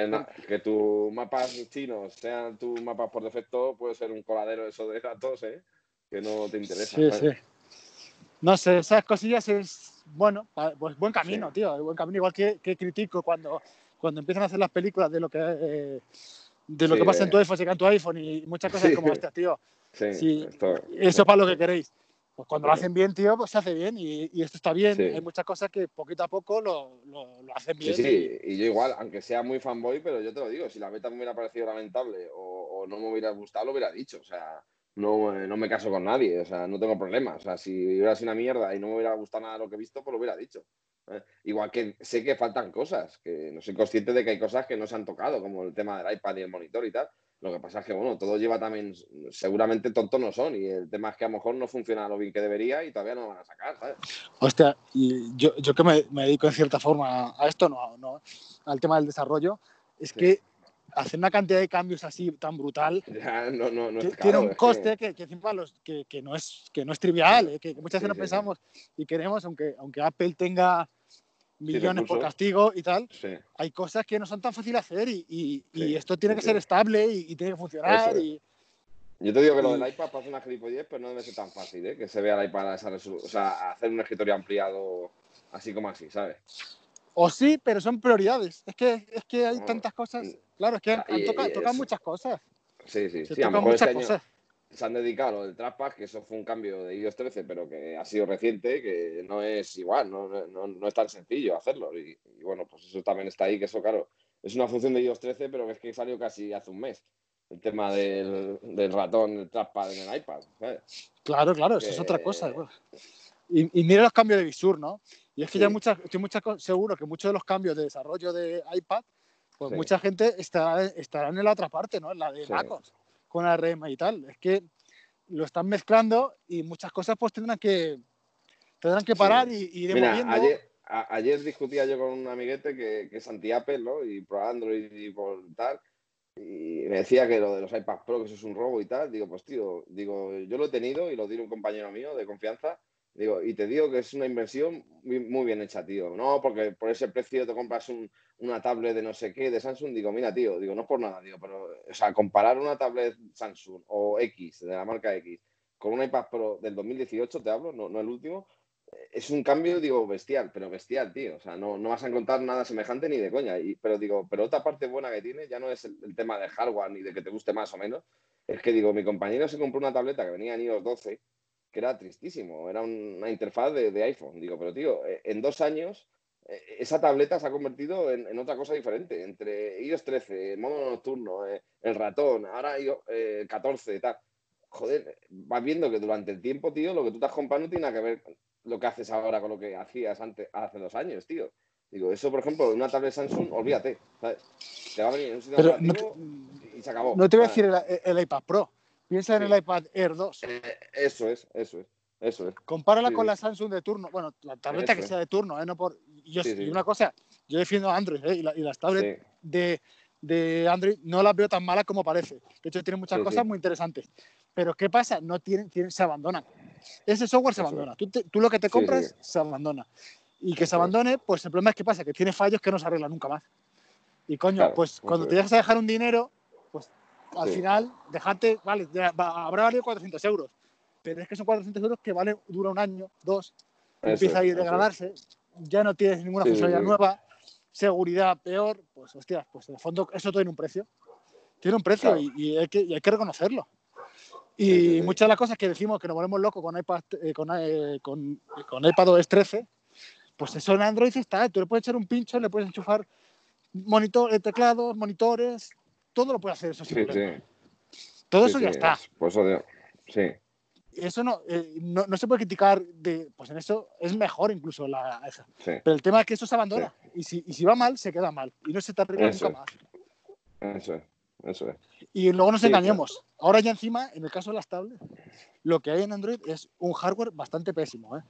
que, tus mapas chinos sean tus mapas por defecto puede ser un coladero eso de datos, ¿eh? Que no te interesa. Sí, sí. No sé, esas cosillas es, bueno, pues buen camino, tío, buen camino. Igual que, que critico cuando cuando empiezan a hacer las películas de lo que, eh, de lo que pasa en tu iPhone, se en tu iPhone y muchas cosas como, este tío, sí, eso para lo que queréis. Pues cuando lo hacen bien, tío, pues se hace bien y, esto está bien. Hay muchas cosas que poquito a poco lo, lo, hacen bien. Sí, sí, y yo igual, aunque sea muy fanboy, pero yo te lo digo, si la beta me hubiera parecido lamentable o, no me hubiera gustado, lo hubiera dicho. O sea, no, no, me caso con nadie, o sea, no tengo problemas. O sea, si hubiera sido una mierda y no me hubiera gustado nada lo que he visto, pues lo hubiera dicho. ¿eh? Igual que sé que faltan cosas, que no soy consciente de que hay cosas que no se han tocado, como el tema del iPad y el monitor y tal. Lo que pasa es que, bueno, todo lleva también, seguramente tontos no son, y el tema es que a lo mejor no funciona lo bien que debería y todavía no lo van a sacar, ¿sabes? Hostia, y yo, yo que me, dedico en cierta forma a esto, no, no al tema del desarrollo, es que hacer una cantidad de cambios así tan brutal tiene un coste que, que, que, que, no es, que no es trivial, eh, que, muchas veces no pensamos y queremos, aunque, aunque Apple tenga millones por castigo y tal, hay cosas que no son tan fáciles de hacer y, y, esto tiene que ser estable y, tiene que funcionar. Y, yo te digo que lo del iPad pasa una gilipollez, pero no debe ser tan fácil, ¿eh? que se vea el iPad a esa resolución. O sea, hacer un escritorio ampliado así como así, ¿sabes? O sí, pero son prioridades. Es que, es que hay tantas cosas. Claro, es que han, tocado, muchas cosas. Sí, sí, sí. A lo mejor este cosas. Se han dedicado a lo del Trackpad, que eso fue un cambio de iOS 13, pero que ha sido reciente, que no es igual, no, no, no es tan sencillo hacerlo. Y, bueno, pues eso también está ahí, que eso, claro, es una función de iOS 13, pero es que salió casi hace un mes. El tema del, del ratón, el trackpad en el iPad. Claro, claro, eso es otra cosa. Y, y mira los cambios de visur, ¿no? Y es que ya muchas, estoy muchas, seguro que muchos de los cambios de desarrollo de iPad pues mucha gente estará, estará en la otra parte, ¿no? En la de MacOS, con ARM y tal. Es que lo están mezclando y muchas cosas pues tendrán que, tendrán que parar y, ir viendo. Ayer, ayer discutía yo con un amiguete que, que es anti-Apple, ¿no? Y por Android y por tal. Y me decía que lo de los iPad Pro, que eso es un robo y tal. Digo, pues tío, digo, yo lo he tenido y lo tiene un compañero mío de confianza Digo, y te digo que es una inversión muy, bien hecha, tío. No, porque por ese precio te compras una tablet de no sé qué, de Samsung. Digo, mira, tío, digo, no por nada, digo, pero, o sea, comparar una tablet Samsung o X, de la marca X, con un iPad Pro del 2018, te hablo, no, no el último, es un cambio, digo, bestial, pero bestial, tío. O sea, no, no vas a encontrar nada semejante ni de coña. Y, pero digo, pero otra parte buena que tiene ya no es el, tema de hardware ni de que te guste más o menos. Es que digo, mi compañero se compró una tableta que venía en iOS 12 que era tristísimo, era una interfaz de, iPhone. Digo, pero tío, eh, en dos años eh, esa tableta se ha convertido en, otra cosa diferente, entre iOS 13, el modo nocturno, eh, el ratón, ahora iOS 14 y tal. joder, vas viendo que durante el tiempo, tío, lo que tú te has comprado no tiene nada que ver lo que haces ahora con lo que hacías antes, hace dos años, tío. Digo, eso, por ejemplo, de una tablet Samsung, olvídate, ¿sabes? Te va a venir un sistema y se acabó. No te voy a decir el, iPad Pro, piensa en el iPad Air 2. Eh, eso es, eso es. Eso es. Compárala con la Samsung de turno. Bueno, la tableta que sea de turno, ¿eh? No por... Yo, y una cosa, yo defiendo Android, ¿eh? Y, las tablets de, de, Android no las veo tan malas como parece. De hecho, tienen muchas cosas muy interesantes. Pero ¿qué pasa? No tienen, tienen se abandonan. Ese software se abandona. Tú, tú, lo que te compras se abandona. Y que se abandone, pues el problema es que pasa, que tiene fallos que no se arreglan nunca más. Y coño, pues cuando te llegas a dejar un dinero, al final, dejarte, vale, habrá valido 400 euros pero es que son 400 euros que vale, dura un año, dos, empieza a ir degradarse, ya no tienes ninguna funcionalidad nueva, seguridad peor, pues hostias, pues en el fondo eso tiene un precio. Tiene un precio y, hay que, hay que reconocerlo. Y muchas de las cosas que decimos que nos volvemos locos con iPad, eh, con, eh, con, con, iPad 13, pues eso en Android está. Tú le puedes echar un pincho, le puedes enchufar monitor, eh, teclados, monitores, todo lo puede hacer eso. Sí, todo eso ya está. Pues eso, sí eso eh, no, no, se puede criticar de, pues en eso es mejor incluso la esa. Pero el tema es que eso se abandona y, si, y si va mal, se queda mal y no se te arregla nunca más. Eso es, eso es. Y luego nos engañemos. Ahora ya encima, en el caso de las tablets, lo que hay en Android es un hardware bastante pésimo, ¿eh?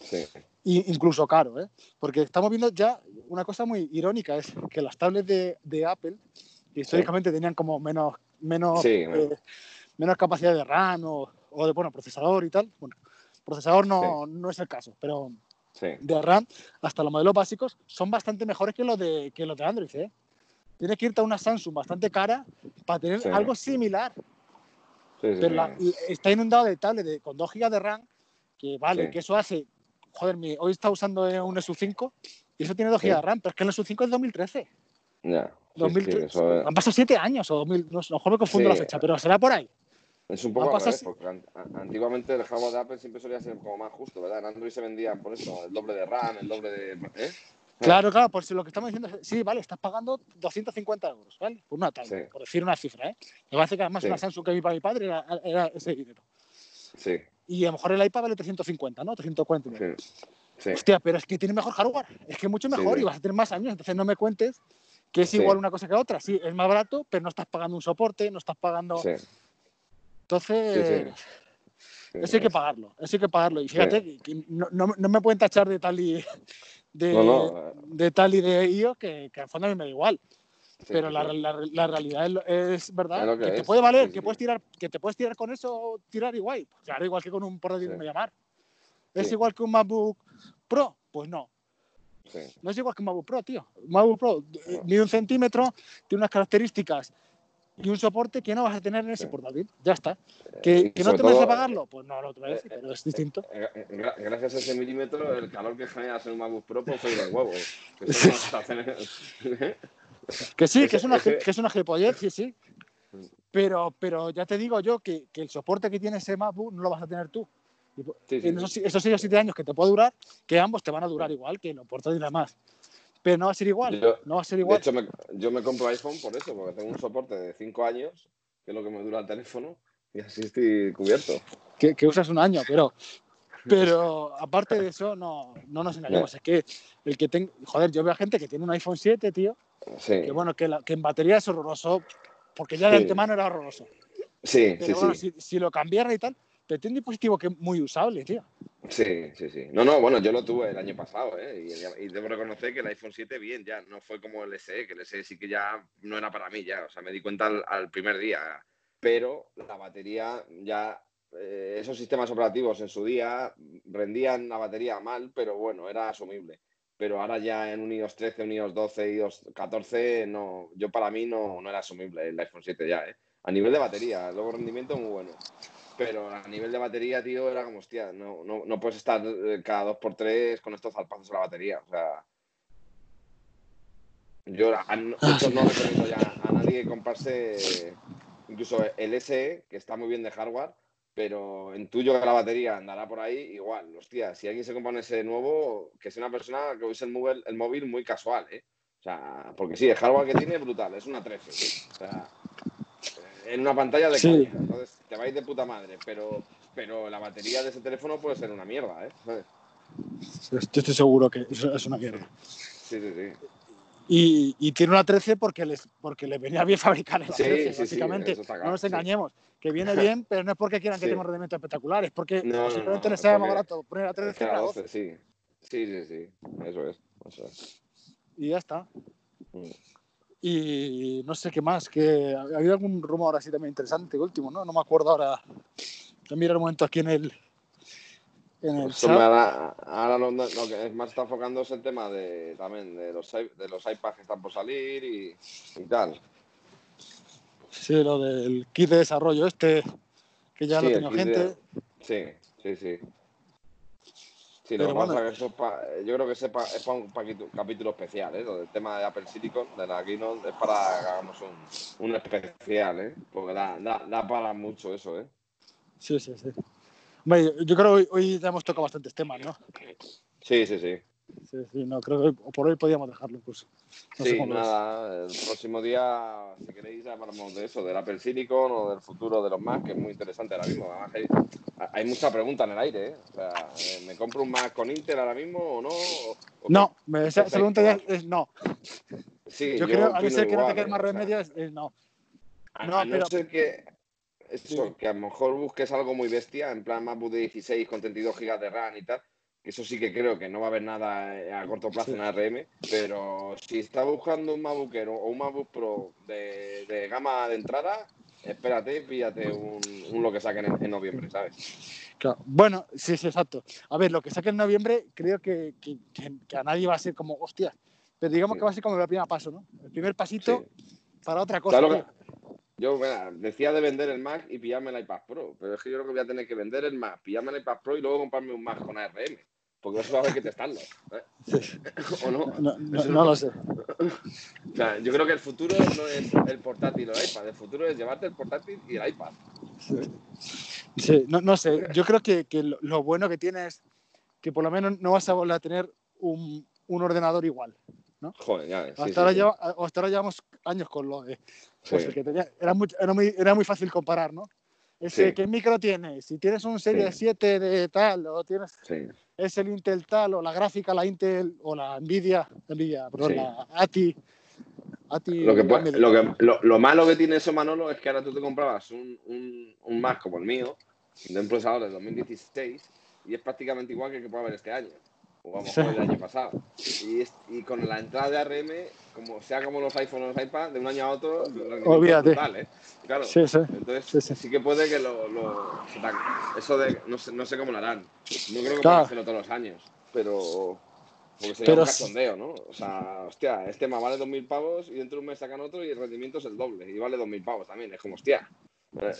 Sí. Y incluso caro, ¿eh? Porque estamos viendo ya una cosa muy irónica, es que las tablets de, de Apple, históricamente tenían como menos, menos, eh, menos capacidad de RAM o, o de bueno, procesador y tal. Bueno, procesador no, no es el caso, pero de RAM hasta los modelos básicos son bastante mejores que los de, que los de Android. ¿eh? Tienes que irte a una Samsung bastante cara para tener algo similar. pero está inundado de tablets de, con 2 GB de RAM, que vale, que eso hace. Joder, mi, hoy está usando un SU5 y eso tiene 2 GB de RAM, pero es que el SU5 es 2013. Ya. 2013. Han pasado 7 años o 2000, no, mejor me confundo la fecha, pero será por ahí. Es un poco al porque antiguamente el hardware de Apple siempre solía ser como más justo, ¿verdad? En Android se vendía por eso, el doble de RAM, el doble de. ¿eh? Claro, claro, por si lo que estamos diciendo es, sí, vale, estás pagando 250 euros, ¿vale? Por una tablet, por decir una cifra, ¿eh? Me parece que además una Samsung que vi para mi padre era, ese dinero. Sí. Y a lo mejor el iPad vale 350, ¿no? 340 Sí. sí. Hostia, pero es que tiene mejor hardware, es que mucho mejor y vas a tener más años, entonces no me cuentes que es igual una cosa que otra. Sí, es más barato, pero no estás pagando un soporte, no estás pagando entonces, eso hay que pagarlo, eso hay que pagarlo. Y fíjate, que no, no, me pueden tachar de tal y de, de tal y de IO que, que al fondo a mí me da igual. pero la, la, realidad es, verdad que, te puede valer, que puedes tirar, que te puedes tirar con eso, tirar igual. Claro, igual que con un portátil de llamar. ¿Es igual que un MacBook Pro? Pues no. No es igual que un MacBook Pro, tío. MacBook Pro mide un centímetro, tiene unas características y un soporte que no vas a tener en ese portátil. Ya está. ¿Que, que no te vas a pagarlo? Pues no, no te voy a decir, pero es distinto. Eh, eh, gracias a ese milímetro, el calor que generas en un MacBook Pro pues soy de huevo. Que, [LAUGHS] [LAUGHS] sí, que es una, que es una gilipollez, sí, sí. Pero, pero ya te digo yo que, que, el soporte que tiene ese MacBook no lo vas a tener tú. En esos, esos 6 o 7 años que te puede durar, que ambos te van a durar igual que los portátiles más pero no va a ser igual. no va a ser igual. De hecho, yo me compro iPhone por eso, porque tengo un soporte de 5 años, que es lo que me dura el teléfono, y así estoy cubierto. Que, que usas un año, pero, [LAUGHS] pero aparte de eso, no, no nos engañemos. Es que el que tengo. Joder, yo veo a gente que tiene un iPhone 7, tío. Sí. Que bueno, que, la, que en batería es horroroso, porque ya de antemano era horroroso. Sí, pero bueno, Si, si, lo cambiara y tal, pero tiene un dispositivo que es muy usable, tío. Sí, sí, sí. No, no, bueno, yo lo tuve el año pasado, ¿eh? Y, debo reconocer que el iPhone 7 bien, ya no fue como el SE, que el SE sí que ya no era para mí, ya, o sea, me di cuenta al, primer día. Pero la batería ya, eh, esos sistemas operativos en su día rendían la batería mal, pero bueno, era asumible. Pero ahora ya en un iOS 13, un iOS 12, iOS 14, no, yo para mí no, no era asumible el iPhone 7 ya, ¿eh? A nivel de batería, luego rendimiento muy bueno pero a nivel de batería, tío, era como, hostia, no, no, no puedes estar eh, cada dos por tres con estos zarpazos en la batería. O sea, yo a, no recomiendo ya a nadie comprarse incluso el SE, que está muy bien de hardware, pero intuyo que la batería andará por ahí igual. Hostia, si alguien se compra un SE nuevo, que sea una persona que use el móvil, el móvil muy casual, ¿eh? O sea, porque sí, el hardware que tiene es brutal, es una 13. O sea, en una pantalla de sí. Entonces te vais de puta madre, pero, pero la batería de ese teléfono puede ser una mierda, ¿eh? Yo estoy seguro que es una mierda. Sí, sí, sí. Y, y, tiene una 13 porque les, porque le venía bien [LAUGHS] fabricar sí, 13, sí, básicamente. no nos engañemos, que viene [LAUGHS] bien, pero no es porque quieran que tenga rendimientos espectaculares, es porque simplemente les sea más barato poner la 13 que la 12. Sí. sí, sí, sí, eso es. Eso es. Y ya está. Mm. Y no sé qué más, que ha habido algún rumor así también interesante, último, ¿no? No me acuerdo ahora. También el momento aquí en el, ahora, lo, que más está enfocando es el tema de también de los, de los iPads que están por salir y, tal. Sí, lo del kit de desarrollo este, que ya lo ha tenido gente. Sí, sí, sí. Sí, lo que pasa es que eso yo creo que es para un capítulo especial, ¿eh? el tema de Apple Silicon, de la Keynote, es para que hagamos un, un especial, ¿eh? Porque da, da, da para mucho eso, ¿eh? Sí, sí, sí yo creo que hoy, ya hemos tocado bastantes temas, ¿no? Sí, sí, sí. Sí, sí, no, creo que por hoy podíamos dejarlo incluso. sí, nada, el próximo día, si queréis, hablamos de eso, del Apple Silicon o del futuro de los Mac, que es muy interesante ahora mismo. hay, hay, mucha pregunta en el aire, ¿eh? O sea, eh, ¿me compro un Mac con Intel ahora mismo o no? no, esa, pregunta ya es no. Sí, yo, creo, a no ser que no te quede más remedio, es, no. no, no pero... que eso, que a lo mejor busques algo muy bestia, en plan MacBook de 16 con 32 GB de RAM y tal, eso sí que creo que no va a haber nada eh, a corto plazo en ARM, pero si está buscando un MacBook o un MacBook Pro de, gama de entrada, espérate y píllate un, lo que saquen en, noviembre, ¿sabes? Bueno, sí, sí, exacto. A ver, lo que saquen en noviembre creo que, a nadie va a ser como, hostia, pero digamos que va a ser como el primer paso, ¿no? El primer pasito para otra cosa. Yo decía de vender el Mac y pillarme el iPad Pro, pero es que yo creo que voy a tener que vender el Mac, pillarme el iPad Pro y luego comprarme un Mac con ARM. Porque eso va a haber que testarlo. ¿eh? [LAUGHS] ¿O no? No, lo sé. o sea, yo creo que el futuro no es el portátil o el iPad, el futuro es llevarte el portátil y el iPad. Sí, no, no, sé. Yo creo que, que, lo bueno que tiene es que por lo menos no vas a volver a tener un, un ordenador igual. ¿no? Joder, ya hasta, ahora hasta, ahora llevamos años con lo de. Pues, que era, muy, era, muy, era, muy, fácil comparar, ¿no? Ese, ¿Qué micro tienes? Si tienes un Serie 7 de tal, o tienes. Es el Intel tal, o la gráfica, la Intel, o la Nvidia, Nvidia perdón, la ATI. lo, que, lo, que, lo, malo que tiene eso, Manolo, es que ahora tú te comprabas un, un, un Mac como el mío, de un procesador de 2016, y es prácticamente igual que el que puede haber este año lo mejor el año pasado. Y, y, con la entrada de ARM, como sea como los iPhones o los iPads, de un año a otro. Total, ¿eh? Claro. Sí, sí. Entonces, sí, que puede que lo. lo eso de. No sé, no sé cómo lo harán. No creo que claro. hacerlo todos los años, pero. Porque sería pero un cachondeo, ¿no? O sea, hostia, este tema vale 2.000 pavos y dentro de un mes sacan otro y el rendimiento es el doble y vale 2.000 pavos también. Es como, hostia. Eh,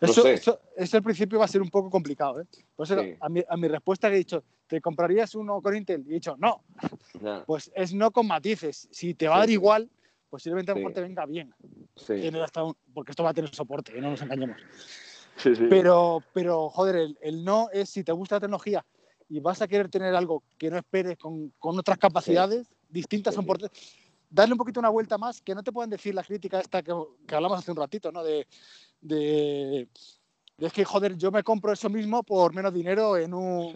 eso, eso, eso, al principio va a ser un poco complicado. ¿eh? Por eso, a, mi, a, mi, respuesta que he dicho, ¿te comprarías uno con Intel? Y he dicho, no. Pues es no con matices. Si te va a dar igual, posiblemente a lo mejor te venga bien. Hasta porque esto va a tener soporte, ¿eh? no nos engañemos. Pero, pero, joder, el, el, no es si te gusta la tecnología y vas a querer tener algo que no esperes con, con otras capacidades distintas son por darle un poquito una vuelta más, que no te puedan decir la crítica esta que, que hablamos hace un ratito, ¿no? De, de, es que, joder, yo me compro eso mismo por menos dinero en un,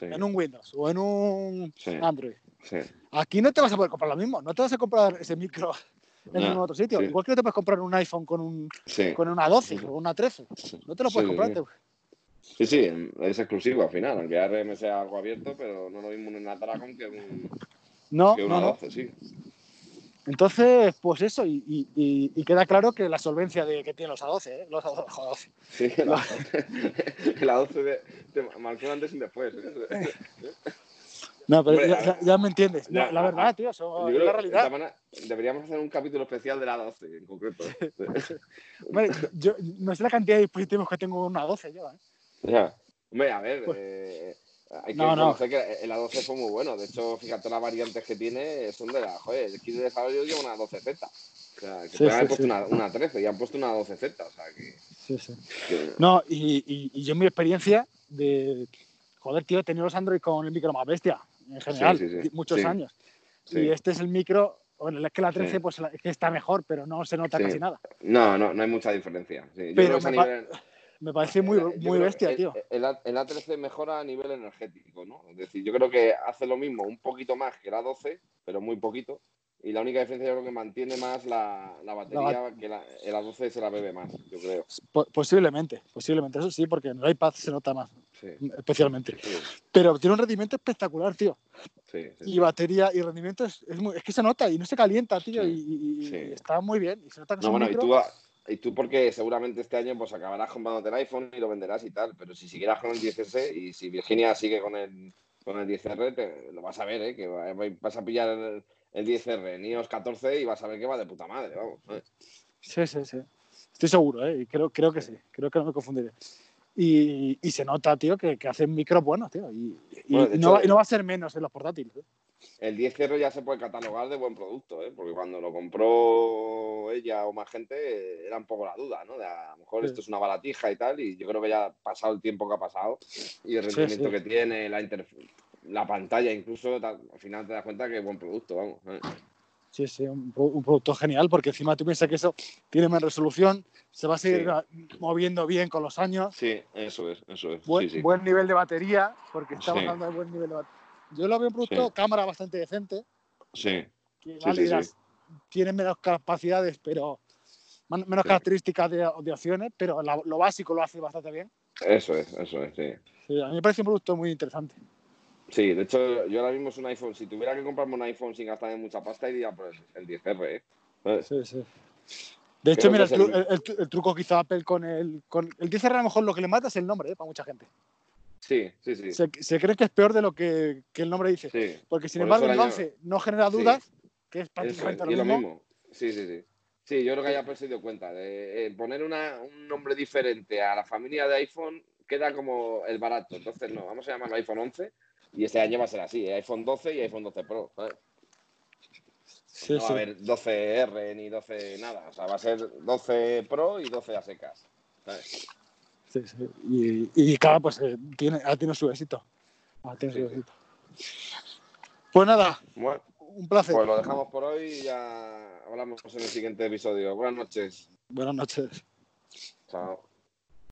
En un Windows o en un Android. Aquí no te vas a poder comprar lo mismo, no te vas a comprar ese micro en ningún otro sitio. Igual que no te puedes comprar un iPhone con, un, con una 12 o una 13. No te lo puedes comprar. Sí, sí, es exclusivo al final, aunque ARM sea algo abierto, pero no lo mismo en una Dragon que, un, no, que una no, 12, sí. Entonces, pues eso, y, y, queda claro que la solvencia de que tienen los A12, ¿eh? los A12. Sí, [LAUGHS] la, [LAUGHS] la 12 de, de, marcó antes y después. ¿eh? No, pero ya, me entiendes. la verdad, tío, eso es la realidad. deberíamos hacer un capítulo especial de la 12 en concreto. [LAUGHS] yo no sé la cantidad de dispositivos que tengo en una 12 yo, ¿eh? Ya. Hombre, a ver, pues, eh, hay que no, no. que el A12 fue muy bueno. De hecho, fíjate las variantes que tiene, son de la. Joder, el kit de desarrollo lleva una 12Z. O sea, que sí, sí, puesto una, una, 13 y han puesto una 12Z. O sea, que. Sí, sí. No, y, y, y, yo, en mi experiencia de. Joder, tío, he tenido los Android con el micro más bestia, en general, muchos años. Y este es el micro, Bueno, es que la 13 pues es que está mejor, pero no se nota casi nada. No, no, no hay mucha diferencia. pero me, parece muy, muy bestia, tío. El, el, A13 mejora a nivel energético, ¿no? Es decir, yo creo que hace lo mismo, un poquito más que la 12, pero muy poquito. Y la única diferencia yo creo que mantiene más la, la batería, que la, el A12 se la bebe más, yo creo. posiblemente, posiblemente, eso sí, porque en el iPad se nota más, especialmente. Pero tiene un rendimiento espectacular, tío. y batería y rendimiento es, es, que se nota y no se calienta, tío, y, está muy bien. Y se nota que no, bueno, y tú, y tú porque seguramente este año pues acabarás comprándote el iPhone y lo venderás y tal, pero si siguieras con el 10S y si Virginia sigue con el, con el 10R, te, lo vas a ver, ¿eh? que vas a pillar el el 10R en iOS 14 y vas a ver que va de puta madre, vamos. Sí, sí, sí. Estoy seguro, ¿eh? creo, creo que sí, creo que no me confundiré. Y, y se nota, tío, que, que hacen micros buenos, tío. Y, no, va, a ser menos en los portátiles. ¿eh? El 10R ya se puede catalogar de buen producto, ¿eh? porque cuando lo compró ella o más gente era un poco la duda, ¿no? De a lo mejor esto es una balatija y tal, y yo creo que ya ha pasado el tiempo que ha pasado y el rendimiento que tiene, la interfaz la pantalla incluso, al final te das cuenta que es buen producto, vamos. ¿eh? Sí, sí, un, producto genial porque encima tú piensas que eso tiene más resolución, se va a seguir moviendo bien con los años. Sí, eso es, eso es. Buen, nivel de batería, porque estamos hablando de buen nivel de batería. Yo lo veo un producto, cámara bastante decente. Sí. tiene menos capacidades, pero menos características de, de, opciones, pero lo básico lo hace bastante bien. Eso es, eso es, sí. A mí me parece un producto muy interesante. Sí, de hecho, yo ahora mismo es un iPhone. Si tuviera que comprarme un iPhone sin gastar mucha pasta, iría por el 10R. ¿eh? Sí, sí. De hecho, mira, el, truco quizá Apple con el, con el 10R a lo mejor lo que le mata es el nombre, ¿eh? para mucha gente. Sí, sí, sí. Se, cree que es peor de lo que, el nombre dice. Sí. Porque sin embargo el 11 no genera dudas, que es prácticamente lo, mismo. Sí, sí, sí. Sí, yo creo que haya Apple se dio cuenta. De, eh, poner una, un nombre diferente a la familia de iPhone queda como el barato. Entonces, no, vamos a llamarlo iPhone 11 y este año va a ser así, ¿eh? iPhone 12 y iPhone 12 Pro. no va a haber 12R ni 12 nada. O sea, va a ser 12 Pro y 12 a secas. Sí, sí. Y, y cada pues eh, tiene, ha tenido su éxito. Ha tenido su éxito. Pues nada, un placer. Pues lo dejamos por hoy y ya hablamos en el siguiente episodio. Buenas noches. Buenas noches. Chao.